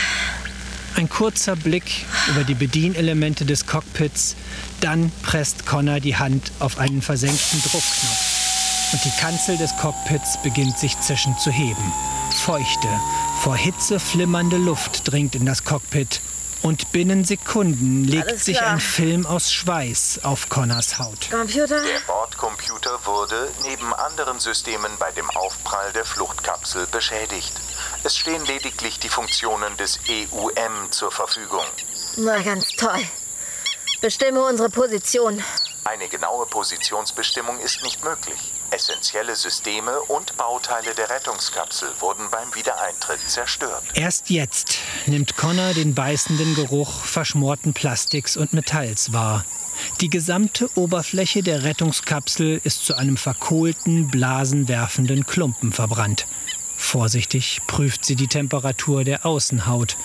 Ein kurzer Blick über die Bedienelemente des Cockpits, dann presst Connor die Hand auf einen versenkten Druckknopf und die Kanzel des Cockpits beginnt sich zischend zu heben. Feuchte, vor Hitze flimmernde Luft dringt in das Cockpit und binnen Sekunden legt sich ein Film aus Schweiß auf Connors Haut. Computer? Der Bordcomputer wurde neben anderen Systemen bei dem Aufprall der Fluchtkapsel beschädigt. Es stehen lediglich die Funktionen des EUM zur Verfügung. Na, ganz toll. Bestimme unsere Position. Eine genaue Positionsbestimmung ist nicht möglich. Essentielle Systeme und Bauteile der Rettungskapsel wurden beim Wiedereintritt zerstört. Erst jetzt nimmt Connor den beißenden Geruch verschmorten Plastiks und Metalls wahr. Die gesamte Oberfläche der Rettungskapsel ist zu einem verkohlten, blasenwerfenden Klumpen verbrannt. Vorsichtig prüft sie die Temperatur der Außenhaut.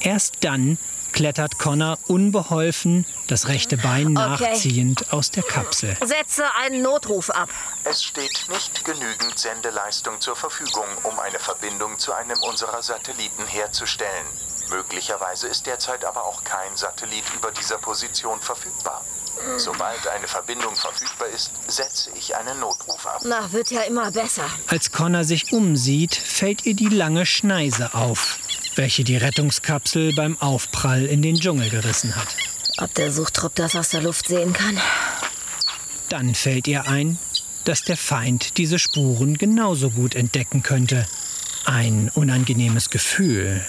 Erst dann klettert Connor unbeholfen, das rechte Bein Okay. nachziehend, aus der Kapsel. Setze einen Notruf ab. Es steht nicht genügend Sendeleistung zur Verfügung, um eine Verbindung zu einem unserer Satelliten herzustellen. Möglicherweise ist derzeit aber auch kein Satellit über dieser Position verfügbar. Sobald eine Verbindung verfügbar ist, setze ich einen Notruf ab. Na, wird ja immer besser. Als Connor sich umsieht, fällt ihr die lange Schneise auf, welche die Rettungskapsel beim Aufprall in den Dschungel gerissen hat. Ob der Suchtrupp das aus der Luft sehen kann? Dann fällt ihr ein, dass der Feind diese Spuren genauso gut entdecken könnte. Ein unangenehmes Gefühl.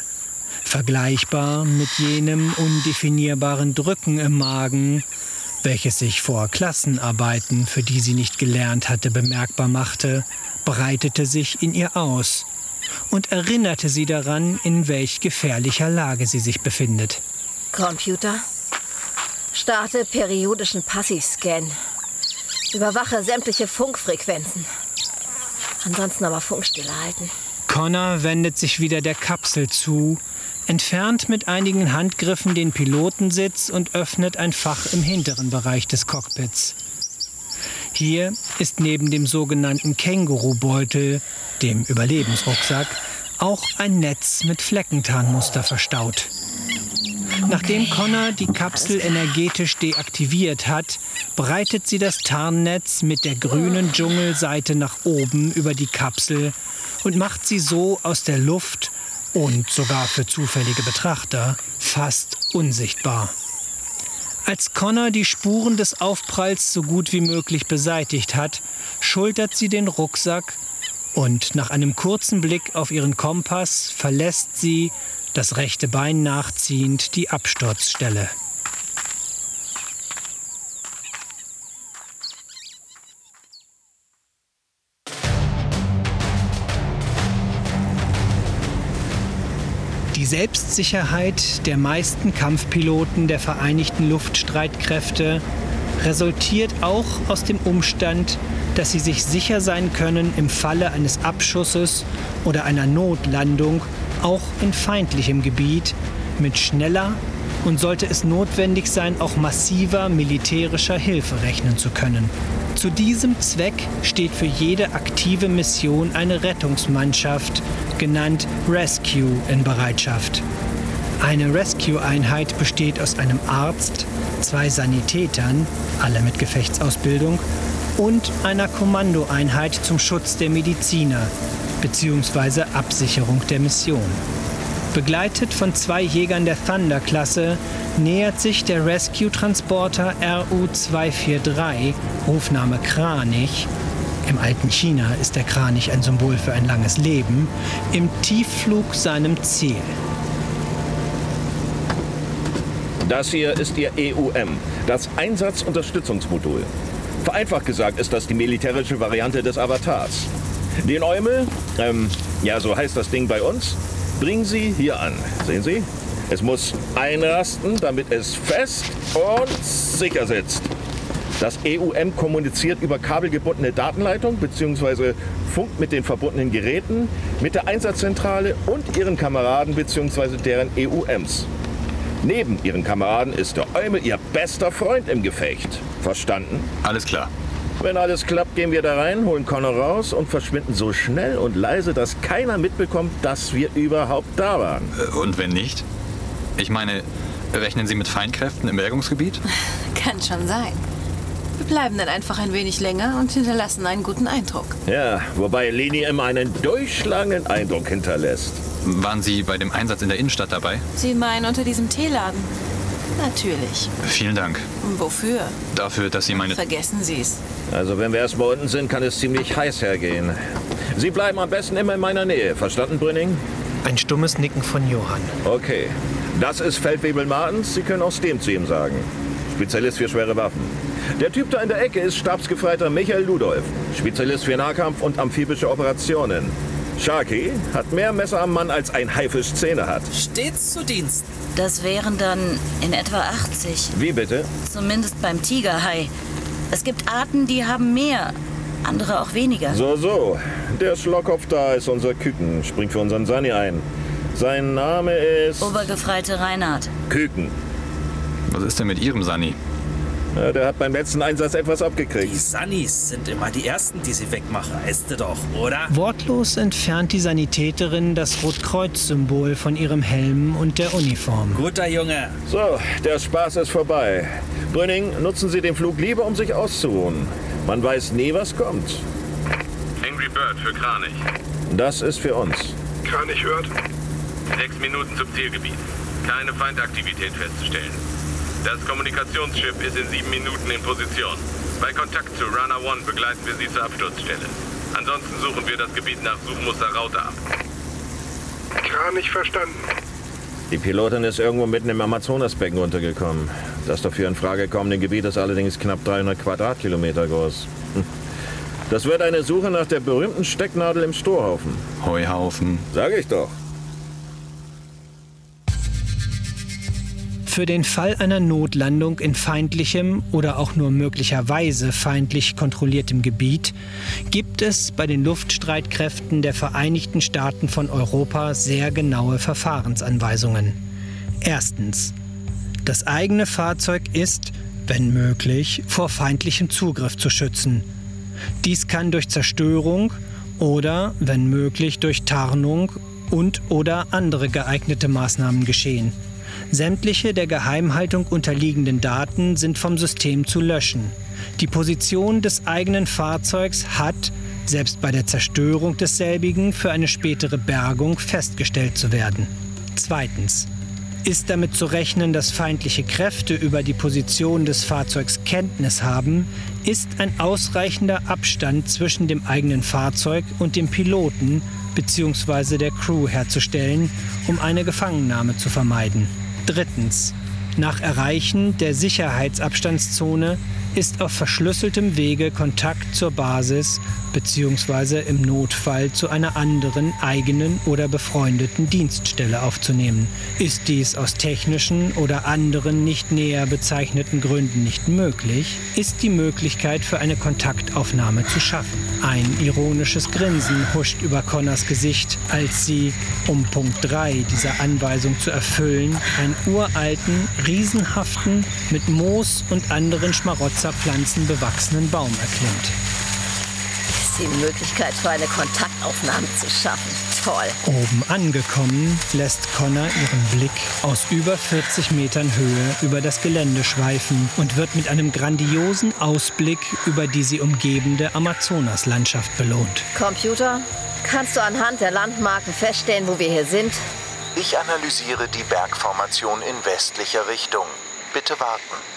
Vergleichbar mit jenem undefinierbaren Drücken im Magen, welches sich vor Klassenarbeiten, für die sie nicht gelernt hatte, bemerkbar machte, breitete sich in ihr aus und erinnerte sie daran, in welch gefährlicher Lage sie sich befindet. Computer, starte periodischen Passivscan. Überwache sämtliche Funkfrequenzen. Ansonsten aber Funkstille halten. Connor wendet sich wieder der Kapsel zu, entfernt mit einigen Handgriffen den Pilotensitz und öffnet ein Fach im hinteren Bereich des Cockpits. Hier ist neben dem sogenannten Kängurubeutel, dem Überlebensrucksack, auch ein Netz mit Fleckentarnmuster verstaut. Nachdem Connor die Kapsel energetisch deaktiviert hat, breitet sie das Tarnnetz mit der grünen Dschungelseite nach oben über die Kapsel und macht sie so aus der Luft und sogar für zufällige Betrachter fast unsichtbar. Als Connor die Spuren des Aufpralls so gut wie möglich beseitigt hat, schultert sie den Rucksack und nach einem kurzen Blick auf ihren Kompass verlässt sie, das rechte Bein nachziehend, die Absturzstelle. Selbstsicherheit der meisten Kampfpiloten der Vereinigten Luftstreitkräfte resultiert auch aus dem Umstand, dass sie sich sicher sein können, im Falle eines Abschusses oder einer Notlandung auch in feindlichem Gebiet mit schneller und sollte es notwendig sein, auch massiver militärischer Hilfe rechnen zu können. Zu diesem Zweck steht für jede aktive Mission eine Rettungsmannschaft, genannt Rescue, in Bereitschaft. Eine Rescue-Einheit besteht aus einem Arzt, zwei Sanitätern, alle mit Gefechtsausbildung, und einer Kommandoeinheit zum Schutz der Mediziner bzw. Absicherung der Mission. Begleitet von zwei Jägern der Thunder-Klasse nähert sich der Rescue-Transporter RU-243, Rufname Kranich, im alten China ist der Kranich ein Symbol für ein langes Leben, im Tiefflug seinem Ziel. Das hier ist Ihr EUM, das Einsatzunterstützungsmodul. Vereinfacht gesagt ist das die militärische Variante des Avatars. Den Eumel, ähm, ja, so heißt das Ding bei uns, bringen Sie hier an. Sehen Sie? Es muss einrasten, damit es fest und sicher sitzt. Das EUM kommuniziert über kabelgebundene Datenleitung bzw. funkt mit den verbundenen Geräten, mit der Einsatzzentrale und ihren Kameraden bzw. deren EUMs. Neben ihren Kameraden ist der Eumel ihr bester Freund im Gefecht. Verstanden? Alles klar. Wenn alles klappt, gehen wir da rein, holen Connor raus und verschwinden so schnell und leise, dass keiner mitbekommt, dass wir überhaupt da waren. Äh, Und wenn nicht? Ich meine, rechnen Sie mit Feindkräften im Bergungsgebiet? Kann schon sein. Bleiben dann einfach ein wenig länger und hinterlassen einen guten Eindruck. Ja, wobei Leni immer einen durchschlagenden Eindruck hinterlässt. Waren Sie bei dem Einsatz in der Innenstadt dabei? Sie meinen unter diesem Teeladen? Natürlich. Vielen Dank. Wofür? Dafür, dass Sie meine... Vergessen Sie es. Also wenn wir erstmal unten sind, kann es ziemlich heiß hergehen. Sie bleiben am besten immer in meiner Nähe. Verstanden, Brünning? Ein stummes Nicken von Johann. Okay. Das ist Feldwebel Martens. Sie können auch Stem zu ihm sagen. Spezialist für schwere Waffen. Der Typ da in der Ecke ist Stabsgefreiter Michael Ludolf, Spezialist für Nahkampf und amphibische Operationen. Sharky hat mehr Messer am Mann, als ein Haifisch Zähne hat. Stets zu Dienst. Das wären dann in etwa 80. Wie bitte? Zumindest beim Tigerhai. Es gibt Arten, die haben mehr, andere auch weniger. So, so. Der Schlockkopf da ist unser Küken, springt für unseren Sani ein. Sein Name ist... Obergefreite Reinhard. Küken. Was ist denn mit Ihrem Sani? Ja, der hat beim letzten Einsatz etwas abgekriegt. Die Sunnies sind immer die Ersten, die sie wegmachen. Weißt du doch, oder? Wortlos entfernt die Sanitäterin das Rotkreuz-Symbol von ihrem Helm und der Uniform. Guter Junge. So, der Spaß ist vorbei. Brünning, nutzen Sie den Flug lieber, um sich auszuruhen. Man weiß nie, was kommt. Angry Bird für Kranich. Das ist für uns. Kranich hört. Sechs Minuten zum Zielgebiet. Keine Feindaktivität festzustellen. Das Kommunikationsschiff ist in sieben Minuten in Position. Bei Kontakt zu Runner One begleiten wir Sie zur Absturzstelle. Ansonsten suchen wir das Gebiet nach Suchmuster Raute ab. Kranich verstanden. Die Pilotin ist irgendwo mitten im Amazonasbecken untergekommen. Das dafür in Frage kommende Gebiet ist allerdings knapp 300 Quadratkilometer groß. Hm. Das wird eine Suche nach der berühmten Stecknadel im Strohhaufen. Heuhaufen. Sag ich doch. Für den Fall einer Notlandung in feindlichem oder auch nur möglicherweise feindlich kontrolliertem Gebiet gibt es bei den Luftstreitkräften der Vereinigten Staaten von Europa sehr genaue Verfahrensanweisungen. Erstens. Das eigene Fahrzeug ist, wenn möglich, vor feindlichem Zugriff zu schützen. Dies kann durch Zerstörung oder, wenn möglich, durch Tarnung und oder andere geeignete Maßnahmen geschehen. Sämtliche der Geheimhaltung unterliegenden Daten sind vom System zu löschen. Die Position des eigenen Fahrzeugs hat, selbst bei der Zerstörung desselbigen, für eine spätere Bergung festgestellt zu werden. Zweitens. Ist damit zu rechnen, dass feindliche Kräfte über die Position des Fahrzeugs Kenntnis haben, ist ein ausreichender Abstand zwischen dem eigenen Fahrzeug und dem Piloten bzw. der Crew herzustellen, um eine Gefangennahme zu vermeiden. Drittens. Nach Erreichen der Sicherheitsabstandszone ist auf verschlüsseltem Wege Kontakt zur Basis bzw. im Notfall zu einer anderen eigenen oder befreundeten Dienststelle aufzunehmen. Ist dies aus technischen oder anderen nicht näher bezeichneten Gründen nicht möglich, ist die Möglichkeit für eine Kontaktaufnahme zu schaffen. Ein ironisches Grinsen huscht über Connors Gesicht, als sie, um Punkt 3 dieser Anweisung zu erfüllen, einen uralten, riesenhaften, mit Moos und anderen Schmarotzerpflanzen bewachsenen Baum erklimmt. Ist die Möglichkeit für eine Kontaktaufnahme zu schaffen. Toll. Oben angekommen, lässt Connor ihren Blick aus über 40 Metern Höhe über das Gelände schweifen und wird mit einem grandiosen Ausblick über die sie umgebende Amazonaslandschaft belohnt. Computer, kannst du anhand der Landmarken feststellen, wo wir hier sind? Ich analysiere die Bergformation in westlicher Richtung. Bitte warten.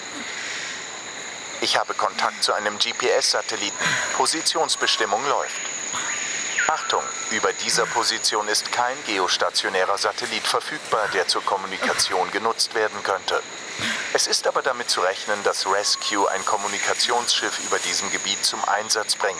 Ich habe Kontakt zu einem GPS-Satelliten. Positionsbestimmung läuft. Achtung, über dieser Position ist kein geostationärer Satellit verfügbar, der zur Kommunikation genutzt werden könnte. Es ist aber damit zu rechnen, dass Rescue ein Kommunikationsschiff über diesem Gebiet zum Einsatz bringt.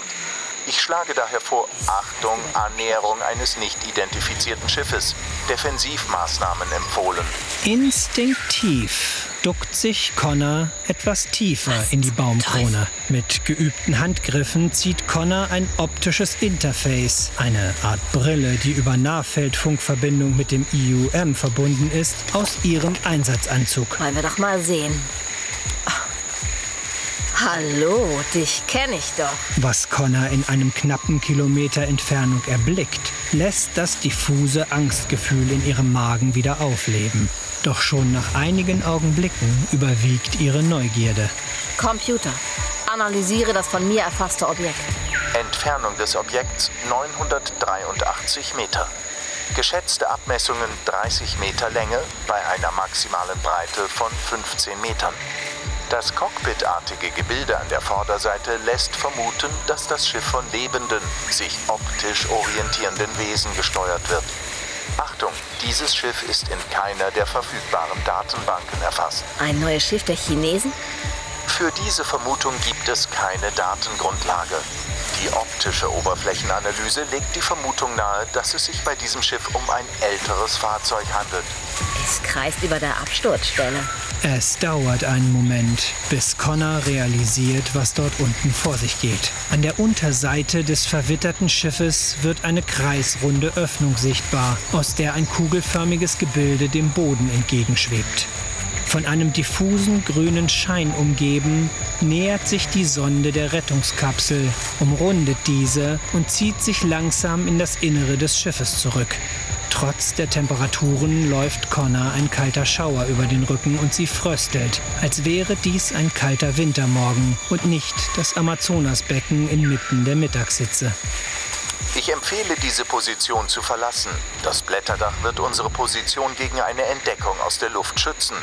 Ich schlage daher vor, Achtung, Annäherung eines nicht identifizierten Schiffes. Defensivmaßnahmen empfohlen. Instinktiv duckt sich Connor etwas tiefer in die Baumkrone. Mit geübten Handgriffen zieht Connor ein optisches Interface, eine Art Brille, die über Nahfeldfunkverbindung mit dem IUM verbunden ist, aus ihrem Einsatzanzug. Wollen wir doch mal sehen. Hallo, dich kenne ich doch. Was Connor in einem knappen Kilometer Entfernung erblickt, lässt das diffuse Angstgefühl in ihrem Magen wieder aufleben. Doch schon nach einigen Augenblicken überwiegt ihre Neugierde. Computer, analysiere das von mir erfasste Objekt. Entfernung des Objekts 983 Meter. Geschätzte Abmessungen 30 Meter Länge bei einer maximalen Breite von 15 Metern. Das cockpitartige Gebilde an der Vorderseite lässt vermuten, dass das Schiff von lebenden, sich optisch orientierenden Wesen gesteuert wird. Achtung, dieses Schiff ist in keiner der verfügbaren Datenbanken erfasst. Ein neues Schiff der Chinesen? Für diese Vermutung gibt es keine Datengrundlage. Die optische Oberflächenanalyse legt die Vermutung nahe, dass es sich bei diesem Schiff um ein älteres Fahrzeug handelt. Es kreist über der Absturzstelle. Es dauert einen Moment, bis Connor realisiert, was dort unten vor sich geht. An der Unterseite des verwitterten Schiffes wird eine kreisrunde Öffnung sichtbar, aus der ein kugelförmiges Gebilde dem Boden entgegenschwebt. Von einem diffusen grünen Schein umgeben, nähert sich die Sonde der Rettungskapsel, umrundet diese und zieht sich langsam in das Innere des Schiffes zurück. Trotz der Temperaturen läuft Connor ein kalter Schauer über den Rücken und sie fröstelt, als wäre dies ein kalter Wintermorgen und nicht das Amazonasbecken inmitten der Mittagssitze. Ich empfehle, diese Position zu verlassen. Das Blätterdach wird unsere Position gegen eine Entdeckung aus der Luft schützen.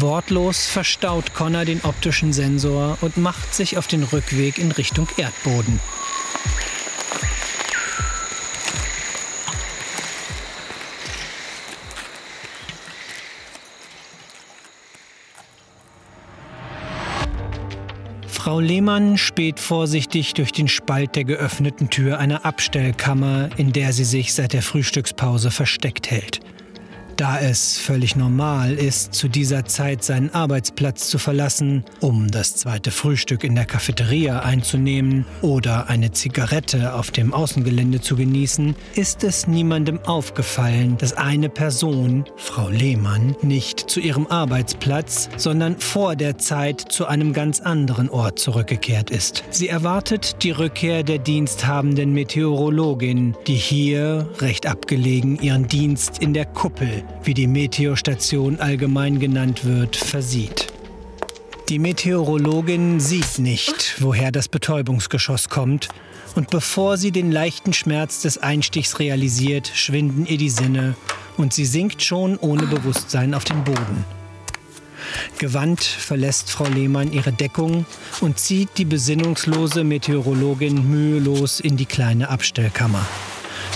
Wortlos verstaut Connor den optischen Sensor und macht sich auf den Rückweg in Richtung Erdboden. Frau Lehmann späht vorsichtig durch den Spalt der geöffneten Tür einer Abstellkammer, in der sie sich seit der Frühstückspause versteckt hält. Da es völlig normal ist, zu dieser Zeit seinen Arbeitsplatz zu verlassen, um das zweite Frühstück in der Cafeteria einzunehmen oder eine Zigarette auf dem Außengelände zu genießen, ist es niemandem aufgefallen, dass eine Person, Frau Lehmann, nicht zu ihrem Arbeitsplatz, sondern vor der Zeit zu einem ganz anderen Ort zurückgekehrt ist. Sie erwartet die Rückkehr der diensthabenden Meteorologin, die hier, recht abgelegen, ihren Dienst in der Kuppel wie die Meteostation allgemein genannt wird, versieht. Die Meteorologin sieht nicht, woher das Betäubungsgeschoss kommt, und bevor sie den leichten Schmerz des Einstichs realisiert, schwinden ihr die Sinne und sie sinkt schon ohne Bewusstsein auf den Boden. Gewandt verlässt Frau Lehmann ihre Deckung und zieht die besinnungslose Meteorologin mühelos in die kleine Abstellkammer.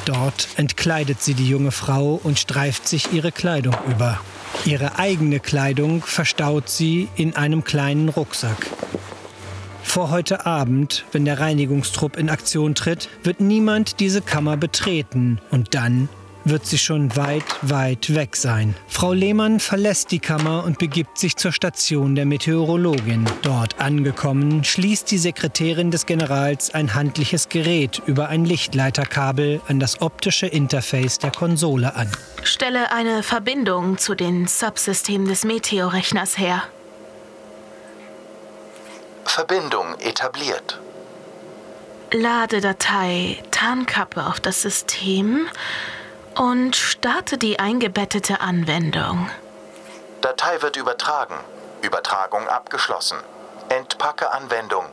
Dort entkleidet sie die junge Frau und streift sich ihre Kleidung über. Ihre eigene Kleidung verstaut sie in einem kleinen Rucksack. Vor heute Abend, wenn der Reinigungstrupp in Aktion tritt, wird niemand diese Kammer betreten und dann wird sie schon weit, weit weg sein. Frau Lehmann verlässt die Kammer und begibt sich zur Station der Meteorologin. Dort angekommen, schließt die Sekretärin des Generals ein handliches Gerät über ein Lichtleiterkabel an das optische Interface der Konsole an. Stelle eine Verbindung zu den Subsystemen des Meteorrechners her. Verbindung etabliert. Lade Datei Tarnkappe auf das System und starte die eingebettete Anwendung. Datei wird übertragen. Übertragung abgeschlossen. Entpacke Anwendung.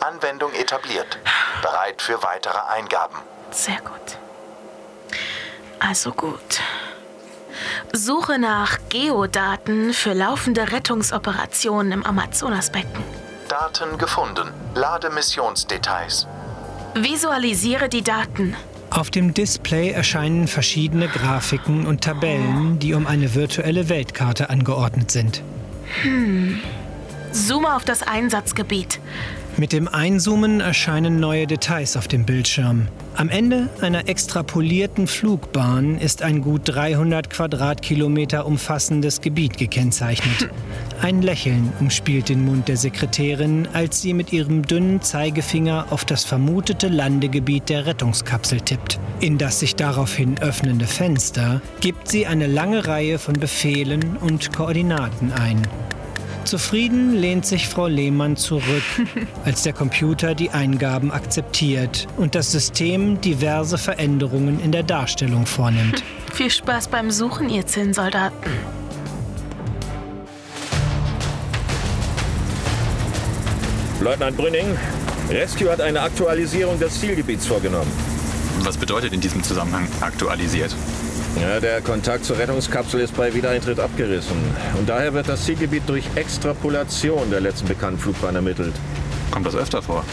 Anwendung etabliert. Bereit für weitere Eingaben. Sehr gut. Also gut. Suche nach Geodaten für laufende Rettungsoperationen im Amazonasbecken. Daten gefunden. Lade Missionsdetails. Visualisiere die Daten. Auf dem Display erscheinen verschiedene Grafiken und Tabellen, die um eine virtuelle Weltkarte angeordnet sind. Hm. Zoome auf das Einsatzgebiet. Mit dem Einzoomen erscheinen neue Details auf dem Bildschirm. Am Ende einer extrapolierten Flugbahn ist ein gut 300 Quadratkilometer umfassendes Gebiet gekennzeichnet. Ein Lächeln umspielt den Mund der Sekretärin, als sie mit ihrem dünnen Zeigefinger auf das vermutete Landegebiet der Rettungskapsel tippt. In das sich daraufhin öffnende Fenster gibt sie eine lange Reihe von Befehlen und Koordinaten ein. Zufrieden lehnt sich Frau Lehmann zurück, als der Computer die Eingaben akzeptiert und das System diverse Veränderungen in der Darstellung vornimmt. Viel Spaß beim Suchen, ihr Zinnsoldaten. Leutnant Brünning, Rescue hat eine Aktualisierung des Zielgebiets vorgenommen. Was bedeutet in diesem Zusammenhang aktualisiert? Ja, der Kontakt zur Rettungskapsel ist bei Wiedereintritt abgerissen. Und daher wird das Zielgebiet durch Extrapolation der letzten bekannten Flugbahn ermittelt. Kommt das öfter vor?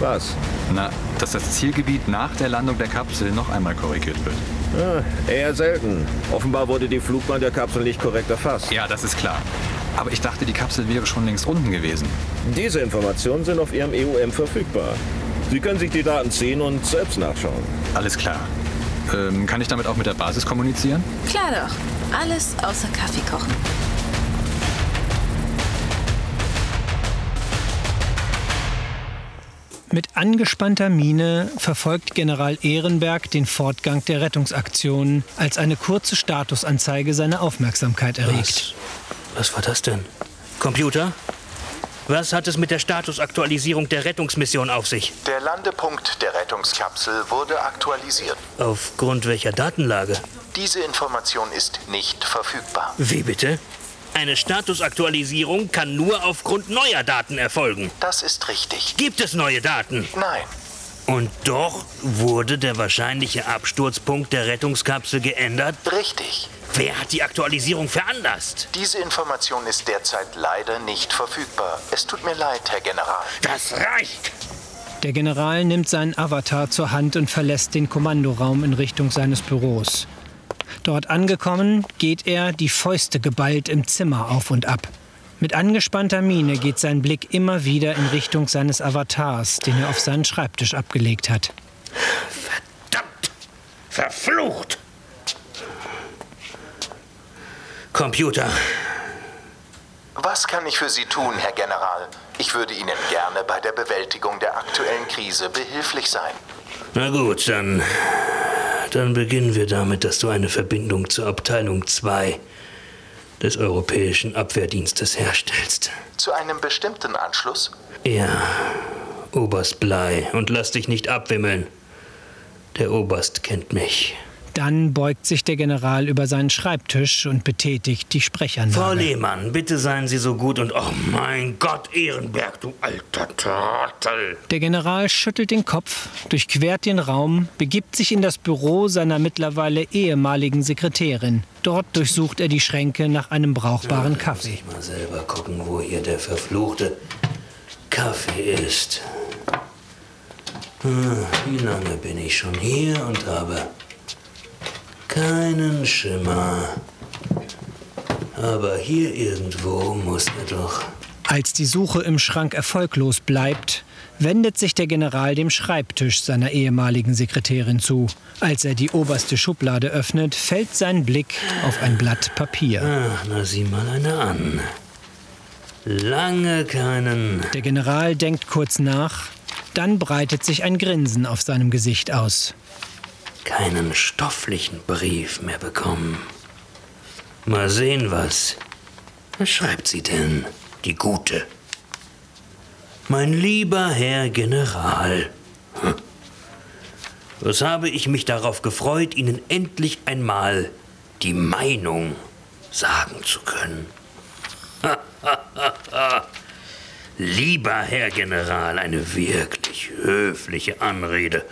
Was? Na, dass das Zielgebiet nach der Landung der Kapsel noch einmal korrigiert wird. Ja, eher selten. Offenbar wurde die Flugbahn der Kapsel nicht korrekt erfasst. Ja, das ist klar. Aber ich dachte, die Kapsel wäre schon längst unten gewesen. Diese Informationen sind auf Ihrem EUM verfügbar. Sie können sich die Daten ziehen und selbst nachschauen. Alles klar. Ähm, kann ich damit auch mit der Basis kommunizieren? Klar doch. Alles außer Kaffee kochen. Mit angespannter Miene verfolgt General Ehrenberg den Fortgang der Rettungsaktion, als eine kurze Statusanzeige seine Aufmerksamkeit erregt. Was war das denn? Computer? Was hat es mit der Statusaktualisierung der Rettungsmission auf sich? Der Landepunkt der Rettungskapsel wurde aktualisiert. Aufgrund welcher Datenlage? Diese Information ist nicht verfügbar. Wie bitte? Eine Statusaktualisierung kann nur aufgrund neuer Daten erfolgen. Das ist richtig. Gibt es neue Daten? Nein. Und doch wurde der wahrscheinliche Absturzpunkt der Rettungskapsel geändert? Richtig. Wer hat die Aktualisierung veranlasst? Diese Information ist derzeit leider nicht verfügbar. Es tut mir leid, Herr General. Das reicht! Der General nimmt seinen Avatar zur Hand und verlässt den Kommandoraum in Richtung seines Büros. Dort angekommen, geht er, die Fäuste geballt, im Zimmer auf und ab. Mit angespannter Miene geht sein Blick immer wieder in Richtung seines Avatars, den er auf seinen Schreibtisch abgelegt hat. Verdammt! Verflucht! Computer. Was kann ich für Sie tun, Herr General? Ich würde Ihnen gerne bei der Bewältigung der aktuellen Krise behilflich sein. Na gut, dann. Dann beginnen wir damit, dass du eine Verbindung zur Abteilung 2 des Europäischen Abwehrdienstes herstellst. Zu einem bestimmten Anschluss? Ja, Oberst Blei. Und lass dich nicht abwimmeln. Der Oberst kennt mich. Dann beugt sich der General über seinen Schreibtisch und betätigt die Sprechanlage. Frau Lehmann, bitte seien Sie so gut und oh mein Gott, Ehrenberg, du alter Trottel. Der General schüttelt den Kopf, durchquert den Raum, begibt sich in das Büro seiner mittlerweile ehemaligen Sekretärin. Dort durchsucht er die Schränke nach einem brauchbaren Kaffee. Mal selber gucken, wo hier der verfluchte Kaffee ist. Hm, Wie lange bin ich schon hier und habe keinen Schimmer. Aber hier irgendwo muss er doch. Als die Suche im Schrank erfolglos bleibt, wendet sich der General dem Schreibtisch seiner ehemaligen Sekretärin zu. Als er die oberste Schublade öffnet, fällt sein Blick auf ein Blatt Papier. Ach, na sieh mal eine an. Lange keinen. Der General denkt kurz nach, dann breitet sich ein Grinsen auf seinem Gesicht aus. Keinen stofflichen Brief mehr bekommen. Mal sehen, was. Was schreibt sie denn, die Gute? Mein lieber Herr General. Hm. Was habe ich mich darauf gefreut, Ihnen endlich einmal die Meinung sagen zu können. Lieber Herr General, eine wirklich höfliche Anrede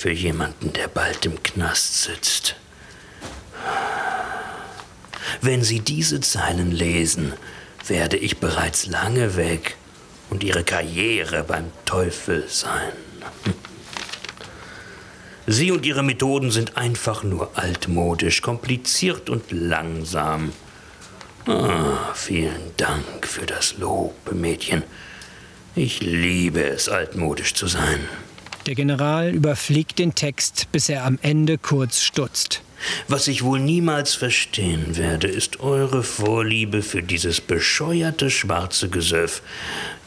für jemanden, der bald im Knast sitzt. Wenn Sie diese Zeilen lesen, werde ich bereits lange weg und Ihre Karriere beim Teufel sein. Sie und Ihre Methoden sind einfach nur altmodisch, kompliziert und langsam. Ah, vielen Dank für das Lob, Mädchen. Ich liebe es, altmodisch zu sein. Der General überfliegt den Text, bis er am Ende kurz stutzt. Was ich wohl niemals verstehen werde, ist eure Vorliebe für dieses bescheuerte schwarze Gesöff,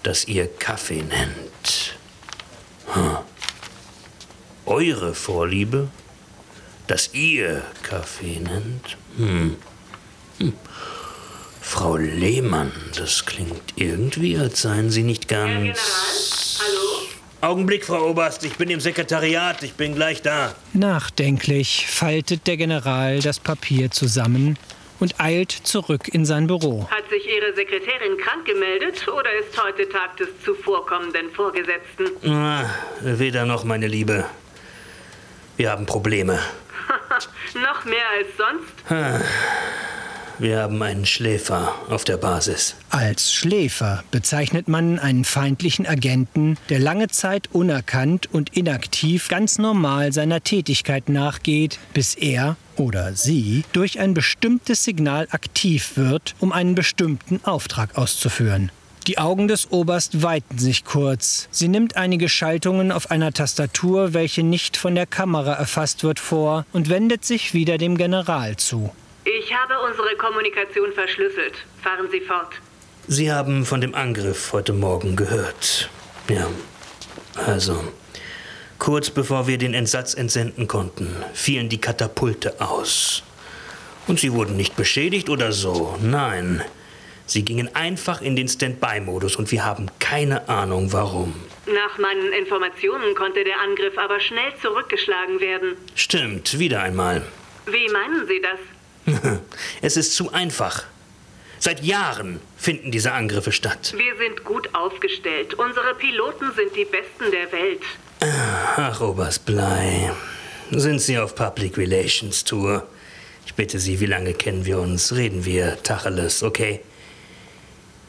das ihr Kaffee nennt. Hm. Eure Vorliebe, das ihr Kaffee nennt? Hm. Hm. Frau Lehmann, das klingt irgendwie, als seien Sie nicht ganz. Hallo? Augenblick, Frau Oberst, ich bin im Sekretariat, ich bin gleich da. Nachdenklich faltet der General das Papier zusammen und eilt zurück in sein Büro. Hat sich Ihre Sekretärin krank gemeldet oder ist heute Tag des zuvorkommenden Vorgesetzten? Ah, weder noch, meine Liebe. Wir haben Probleme. Noch mehr als sonst? Wir haben einen Schläfer auf der Basis. Als Schläfer bezeichnet man einen feindlichen Agenten, der lange Zeit unerkannt und inaktiv ganz normal seiner Tätigkeit nachgeht, bis er oder sie durch ein bestimmtes Signal aktiv wird, um einen bestimmten Auftrag auszuführen. Die Augen des Oberst weiten sich kurz. Sie nimmt einige Schaltungen auf einer Tastatur, welche nicht von der Kamera erfasst wird, vor und wendet sich wieder dem General zu. Ich habe unsere Kommunikation verschlüsselt. Fahren Sie fort. Sie haben von dem Angriff heute Morgen gehört. Ja. Also, kurz bevor wir den Entsatz entsenden konnten, fielen die Katapulte aus. Und sie wurden nicht beschädigt oder so. Nein. Sie gingen einfach in den Standby-Modus und wir haben keine Ahnung warum. Nach meinen Informationen konnte der Angriff aber schnell zurückgeschlagen werden. Stimmt, wieder einmal. Wie meinen Sie das? Es ist zu einfach. Seit Jahren finden diese Angriffe statt. Wir sind gut aufgestellt. Unsere Piloten sind die besten der Welt. Ach, Oberst Blei. Sind Sie auf Public Relations Tour? Ich bitte Sie, wie lange kennen wir uns? Reden wir Tacheles, okay?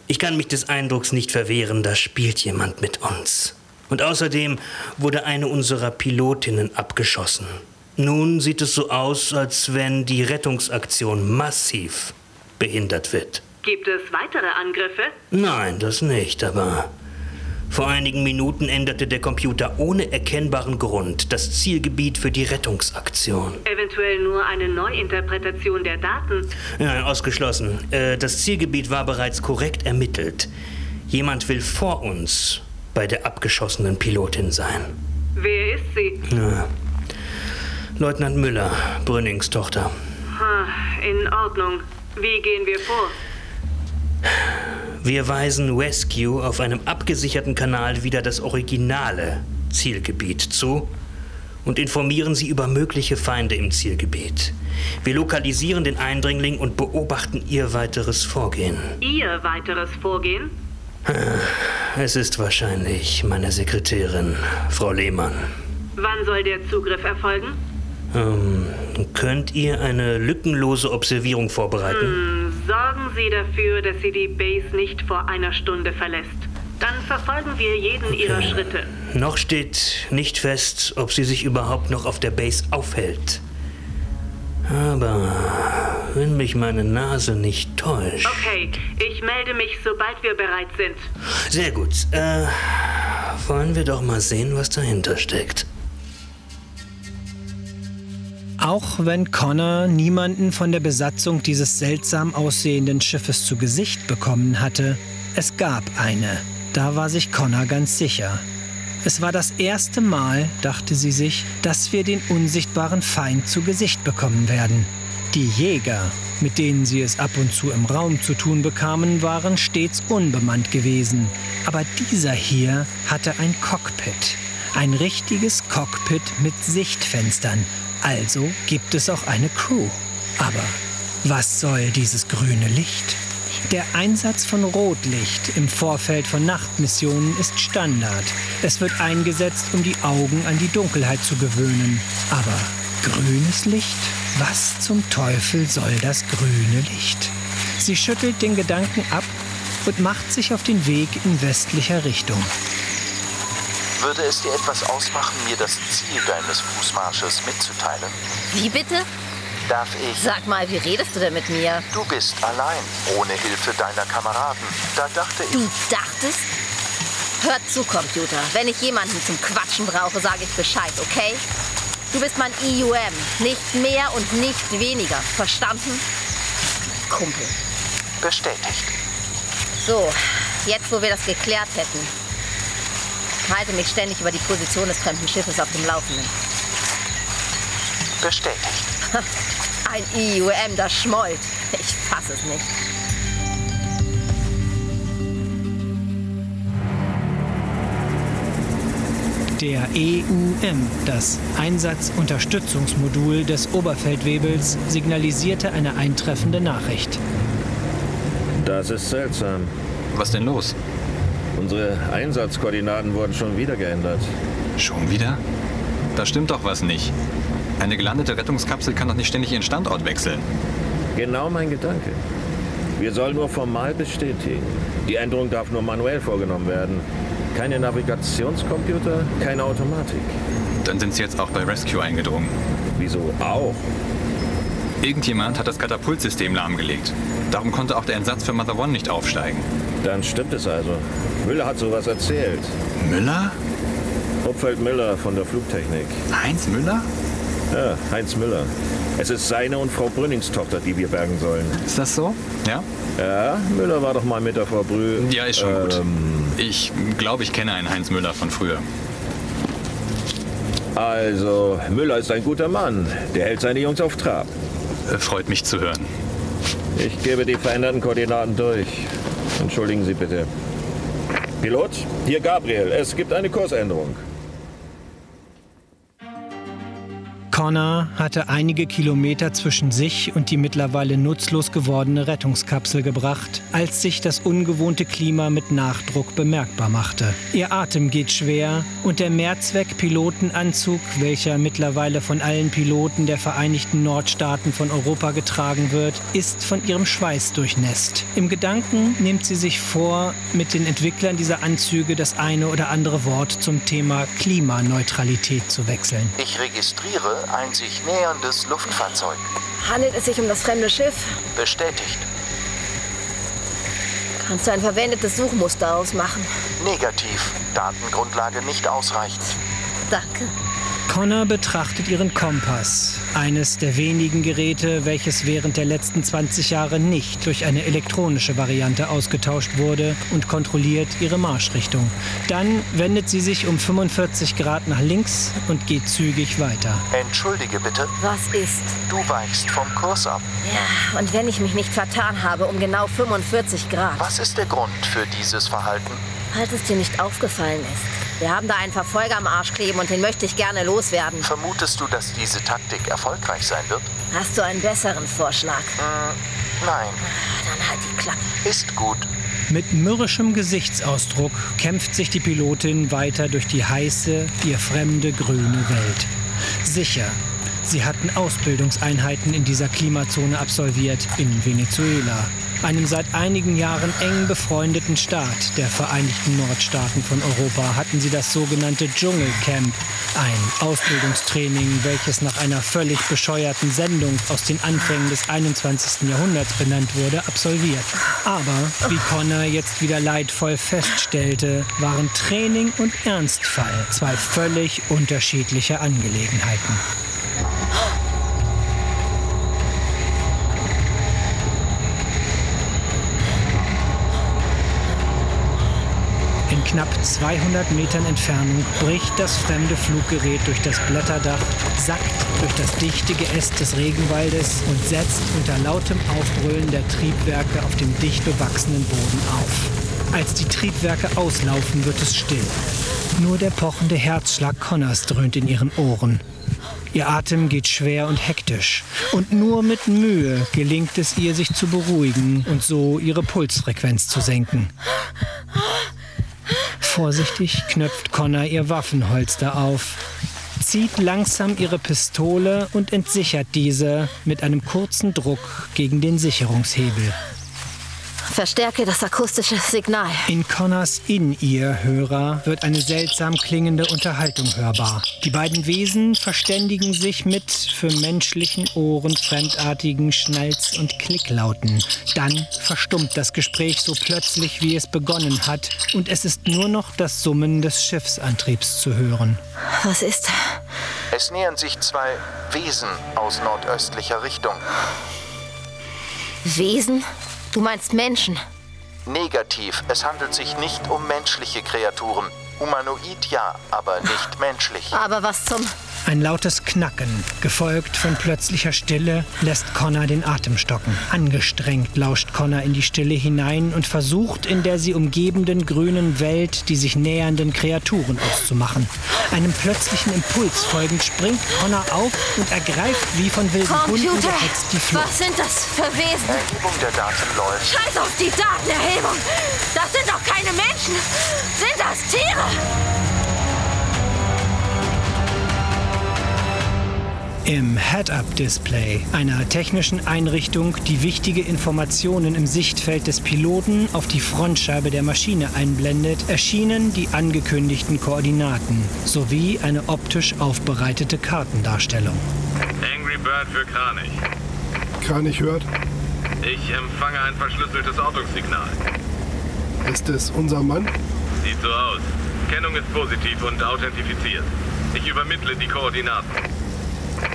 Ich kann mich des Eindrucks nicht verwehren, da spielt jemand mit uns. Und außerdem wurde eine unserer Pilotinnen abgeschossen. Nun sieht es so aus, als wenn die Rettungsaktion massiv behindert wird. Gibt es weitere Angriffe? Nein, das nicht, aber vor einigen Minuten änderte der Computer ohne erkennbaren Grund das Zielgebiet für die Rettungsaktion. Eventuell nur eine Neuinterpretation der Daten. Ja, ausgeschlossen. Äh, Das Zielgebiet war bereits korrekt ermittelt. Jemand will vor uns bei der abgeschossenen Pilotin sein. Wer ist sie? Ja. Leutnant Müller, Brünnings Tochter. In Ordnung. Wie gehen wir vor? Wir weisen Rescue auf einem abgesicherten Kanal wieder das originale Zielgebiet zu und informieren sie über mögliche Feinde im Zielgebiet. Wir lokalisieren den Eindringling und beobachten ihr weiteres Vorgehen. Ihr weiteres Vorgehen? Es ist wahrscheinlich meine Sekretärin, Frau Lehmann. Wann soll der Zugriff erfolgen? Ähm, könnt ihr eine lückenlose Observierung vorbereiten? Hm, sorgen Sie dafür, dass sie die Base nicht vor einer Stunde verlässt. Dann verfolgen wir jeden ihrer Schritte. Noch steht nicht fest, ob sie sich überhaupt noch auf der Base aufhält. Aber wenn mich meine Nase nicht täuscht. Okay, ich melde mich, sobald wir bereit sind. Sehr gut. Äh, wollen wir doch mal sehen, was dahinter steckt. Auch wenn Connor niemanden von der Besatzung dieses seltsam aussehenden Schiffes zu Gesicht bekommen hatte, es gab eine. Da war sich Connor ganz sicher. Es war das erste Mal, dachte sie sich, dass wir den unsichtbaren Feind zu Gesicht bekommen werden. Die Jäger, mit denen sie es ab und zu im Raum zu tun bekamen, waren stets unbemannt gewesen. Aber dieser hier hatte ein Cockpit. Ein richtiges Cockpit mit Sichtfenstern. Also gibt es auch eine Crew. Aber was soll dieses grüne Licht? Der Einsatz von Rotlicht im Vorfeld von Nachtmissionen ist Standard. Es wird eingesetzt, um die Augen an die Dunkelheit zu gewöhnen. Aber grünes Licht? Was zum Teufel soll das grüne Licht? Sie schüttelt den Gedanken ab und macht sich auf den Weg in westlicher Richtung. Würde es dir etwas ausmachen, mir das Ziel deines Fußmarsches mitzuteilen? Wie bitte? Darf ich? Sag mal, wie redest du denn mit mir? Du bist allein, ohne Hilfe deiner Kameraden. Da dachte ich. Du dachtest? Hör zu, Computer. Wenn ich jemanden zum Quatschen brauche, sage ich Bescheid, okay? Du bist mein EUM. Nicht mehr und nicht weniger. Verstanden? Kumpel. Bestätigt. So, jetzt wo wir das geklärt hätten. Halte mich ständig über die Position des fremden Schiffes auf dem Laufenden. Bestätigt. Ein EUM, das schmollt. Ich fass es nicht. Der EUM, das Einsatzunterstützungsmodul des Oberfeldwebels, signalisierte eine eintreffende Nachricht. Das ist seltsam. Was denn los? Unsere Einsatzkoordinaten wurden schon wieder geändert. Schon wieder? Da stimmt doch was nicht. Eine gelandete Rettungskapsel kann doch nicht ständig ihren Standort wechseln. Genau mein Gedanke. Wir sollen nur formal bestätigen. Die Änderung darf nur manuell vorgenommen werden. Keine Navigationscomputer, keine Automatik. Dann sind Sie jetzt auch bei Rescue eingedrungen. Wieso auch? Irgendjemand hat das Katapultsystem lahmgelegt. Darum konnte auch der Entsatz für Mother One nicht aufsteigen. Dann stimmt es also. Müller hat sowas erzählt. Müller? Upfeld Müller von der Flugtechnik. Heinz Müller? Ja, Heinz Müller. Es ist seine und Frau Brünnings Tochter, die wir bergen sollen. Ist das so? Ja? Ja, Müller war doch mal mit der Frau Brü. Ja, ist schon gut. Ich glaube, ich kenne einen Heinz Müller von früher. Also, Müller ist ein guter Mann. Der hält seine Jungs auf Trab. Äh, Freut mich zu hören. Ich gebe die veränderten Koordinaten durch. Entschuldigen Sie bitte. Pilot, hier Gabriel. Es gibt eine Kursänderung. Connor hatte einige Kilometer zwischen sich und die mittlerweile nutzlos gewordene Rettungskapsel gebracht, als sich das ungewohnte Klima mit Nachdruck bemerkbar machte. Ihr Atem geht schwer und der Mehrzweck-Pilotenanzug, welcher mittlerweile von allen Piloten der Vereinigten Nordstaaten von Europa getragen wird, ist von ihrem Schweiß durchnässt. Im Gedanken nimmt sie sich vor, mit den Entwicklern dieser Anzüge das eine oder andere Wort zum Thema Klimaneutralität zu wechseln. Ich registriere ein sich näherndes Luftfahrzeug. Handelt es sich um das fremde Schiff? Bestätigt. Kannst du ein verwendetes Suchmuster ausmachen? Negativ. Datengrundlage nicht ausreichend. Danke. Connor betrachtet ihren Kompass, eines der wenigen Geräte, welches während der letzten 20 Jahre nicht durch eine elektronische Variante ausgetauscht wurde und kontrolliert ihre Marschrichtung. Dann wendet sie sich um 45 Grad nach links und geht zügig weiter. Entschuldige bitte. Was ist? Du weichst vom Kurs ab. Ja, und wenn ich mich nicht vertan habe, um genau 45 Grad. Was ist der Grund für dieses Verhalten? Falls es dir nicht aufgefallen ist. Wir haben da einen Verfolger am Arsch kleben und den möchte ich gerne loswerden. Vermutest du, dass diese Taktik erfolgreich sein wird? Hast du einen besseren Vorschlag? Hm, nein. Dann halt die Klappe. Ist gut. Mit mürrischem Gesichtsausdruck kämpft sich die Pilotin weiter durch die heiße, ihr fremde grüne Welt. Sicher, sie hatten Ausbildungseinheiten in dieser Klimazone absolviert, in Venezuela, einem seit einigen Jahren eng befreundeten Staat der Vereinigten Nordstaaten von Europa, hatten sie das sogenannte Dschungelcamp, ein Ausbildungstraining, welches nach einer völlig bescheuerten Sendung aus den Anfängen des 21. Jahrhunderts benannt wurde, absolviert. Aber, wie Connor jetzt wieder leidvoll feststellte, waren Training und Ernstfall zwei völlig unterschiedliche Angelegenheiten. Knapp 200 Metern Entfernung bricht das fremde Fluggerät durch das Blätterdach, sackt durch das dichte Geäst des Regenwaldes und setzt unter lautem Aufbrüllen der Triebwerke auf dem dicht bewachsenen Boden auf. Als die Triebwerke auslaufen, wird es still. Nur der pochende Herzschlag Connors dröhnt in ihren Ohren. Ihr Atem geht schwer und hektisch. Und nur mit Mühe gelingt es ihr, sich zu beruhigen und so ihre Pulsfrequenz zu senken. Vorsichtig knöpft Connor ihr Waffenholster auf, zieht langsam ihre Pistole und entsichert diese mit einem kurzen Druck gegen den Sicherungshebel. Verstärke das akustische Signal. In Connors In-Ear-Hörer wird eine seltsam klingende Unterhaltung hörbar. Die beiden Wesen verständigen sich mit für menschlichen Ohren fremdartigen Schnalz- und Klicklauten. Dann verstummt das Gespräch so plötzlich, wie es begonnen hat, und es ist nur noch das Summen des Schiffsantriebs zu hören. Was ist? Es nähern sich zwei Wesen aus nordöstlicher Richtung. Wesen? Du meinst Menschen? Negativ. Es handelt sich nicht um menschliche Kreaturen. Humanoid ja, aber nicht menschlich. Aber was zum... Ein lautes Knacken, gefolgt von plötzlicher Stille, lässt Connor den Atem stocken. Angestrengt lauscht Connor in die Stille hinein und versucht in der sie umgebenden grünen Welt die sich nähernden Kreaturen auszumachen. Einem plötzlichen Impuls folgend springt Connor auf und ergreift wie von wilden Hunden Computer! gehetzt die Flucht. Was sind das für Wesen? Erhebung der Daten läuft. Scheiß auf die Datenerhebung! Das sind doch keine Menschen! Sind das Tiere? Im Head-Up-Display, einer technischen Einrichtung, die wichtige Informationen im Sichtfeld des Piloten auf die Frontscheibe der Maschine einblendet, erschienen die angekündigten Koordinaten sowie eine optisch aufbereitete Kartendarstellung. Angry Bird für Kranich. Kranich hört. Ich empfange ein verschlüsseltes Ortungssignal. Ist es unser Mann? Sieht so aus. Kennung ist positiv und authentifiziert. Ich übermittle die Koordinaten.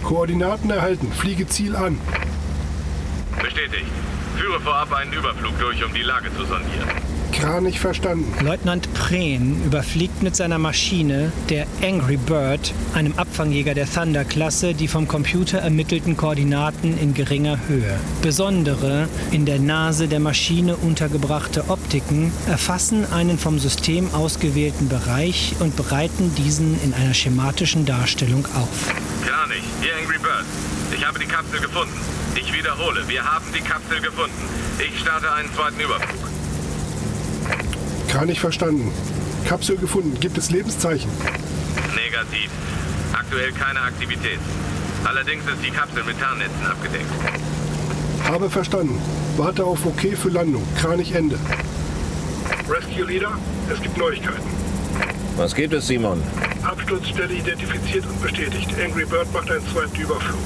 Koordinaten erhalten. Fliege Ziel an. Bestätigt. Führe vorab einen Überflug durch, um die Lage zu sondieren. Kranich verstanden. Leutnant Prehn überfliegt mit seiner Maschine, der Angry Bird, einem Abfangjäger der Thunder-Klasse, die vom Computer ermittelten Koordinaten in geringer Höhe. Besondere, in der Nase der Maschine untergebrachte Optiken erfassen einen vom System ausgewählten Bereich und bereiten diesen in einer schematischen Darstellung auf. Kranich, hier Angry Bird. Ich habe die Kapsel gefunden. Ich wiederhole, wir haben die Kapsel gefunden. Ich starte einen zweiten Überflug. Kranich verstanden. Kapsel gefunden. Gibt es Lebenszeichen? Negativ. Aktuell keine Aktivität. Allerdings ist die Kapsel mit Tarnnetzen abgedeckt. Habe verstanden. Warte auf OK für Landung. Kranich Ende. Rescue Leader, es gibt Neuigkeiten. Was gibt es, Simon? Absturzstelle identifiziert und bestätigt. Angry Bird macht einen zweiten Überflug.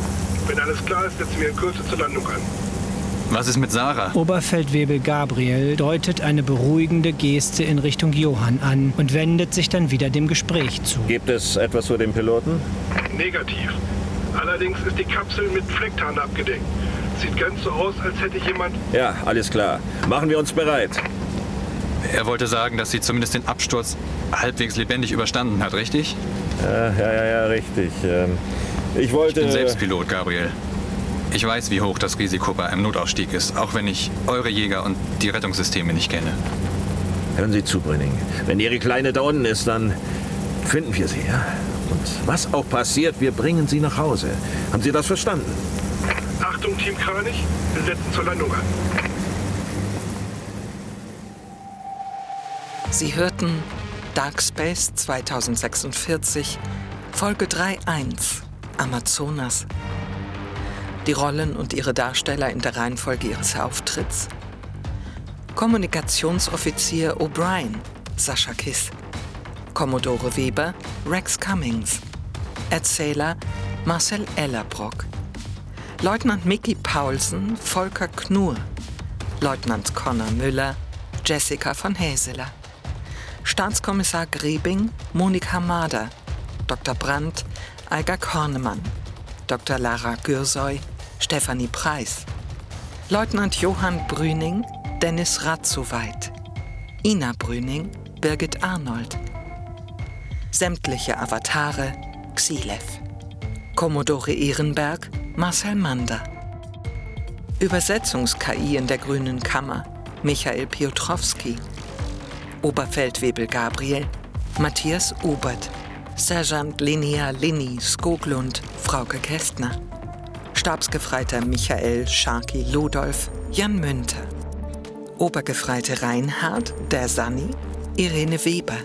Wenn alles klar ist, setzen wir in Kürze zur Landung an. Was ist mit Sarah? Oberfeldwebel Gabriel deutet eine beruhigende Geste in Richtung Johann an und wendet sich dann wieder dem Gespräch zu. Gibt es etwas zu dem Piloten? Negativ. Allerdings ist die Kapsel mit Flecktarn abgedeckt. Sieht ganz so aus, als hätte jemand... Ja, alles klar. Machen wir uns bereit. Er wollte sagen, dass sie zumindest den Absturz halbwegs lebendig überstanden hat, richtig? Ja, ja, ja, ja richtig. Ähm, ich wollte... Ich bin selbst Pilot, Gabriel. Ich weiß, wie hoch das Risiko bei einem Notausstieg ist, auch wenn ich eure Jäger und die Rettungssysteme nicht kenne. Hören Sie zu, Brünning. Wenn Ihre Kleine da unten ist, dann finden wir sie, ja? Und was auch passiert, wir bringen sie nach Hause. Haben Sie das verstanden? Achtung, Team Kranich, wir setzen zur Landung an. Sie hörten Dark Space 2046, Folge 3.1, Amazonas. Die Rollen und ihre Darsteller in der Reihenfolge ihres Auftritts. Kommunikationsoffizier O'Brien, Sascha Kiss. Commodore Weber, Rex Cummings. Erzähler, Marcel Ellerbrock. Leutnant Mickey Paulsen, Volker Knur. Leutnant Connor Müller, Jessica von Häseler. Staatskommissar Grebing, Monika Mader. Dr. Brandt, Eiger Kornemann. Dr. Lara Gürsoy, Stefanie Preis. Leutnant Johann Brüning, Dennis Ratzoweit. Ina Brüning, Birgit Arnold. Sämtliche Avatare, Xilev. Commodore Ehrenberg, Marcel Mander. Übersetzungs-KI in der Grünen Kammer, Michael Piotrowski. Oberfeldwebel Gabriel, Matthias Obert. Sergeant Linnea Linny Skoglund, Frauke Kästner. Stabsgefreiter Michael Sharky Ludolf, Jan Münter. Obergefreite Reinhard, der Sanni, Irene Weber.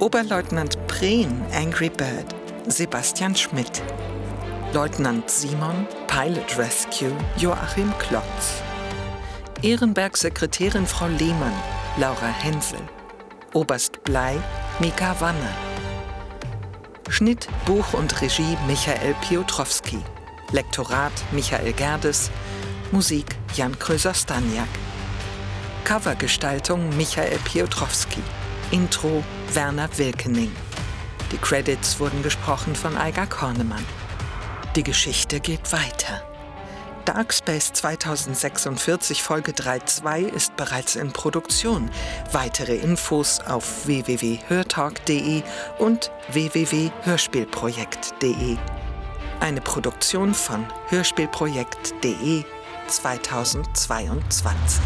Oberleutnant Prehn, Angry Bird, Sebastian Schmidt. Leutnant Simon, Pilot Rescue, Joachim Klotz. Ehrenberg-Sekretärin Frau Lehmann, Laura Hensel. Oberst Blei, Mika Wanner. Schnitt, Buch und Regie Michael Piotrowski. Lektorat Michael Gerdes. Musik Jan Kröser-Staniak. Covergestaltung Michael Piotrowski. Intro Werner Wilkening. Die Credits wurden gesprochen von Eiger Kornemann. Die Geschichte geht weiter. Dark Space 2046 Folge 3.2 ist bereits in Produktion. Weitere Infos auf www.hörtalk.de und www.hörspielprojekt.de. Eine Produktion von Hörspielprojekt.de 2022.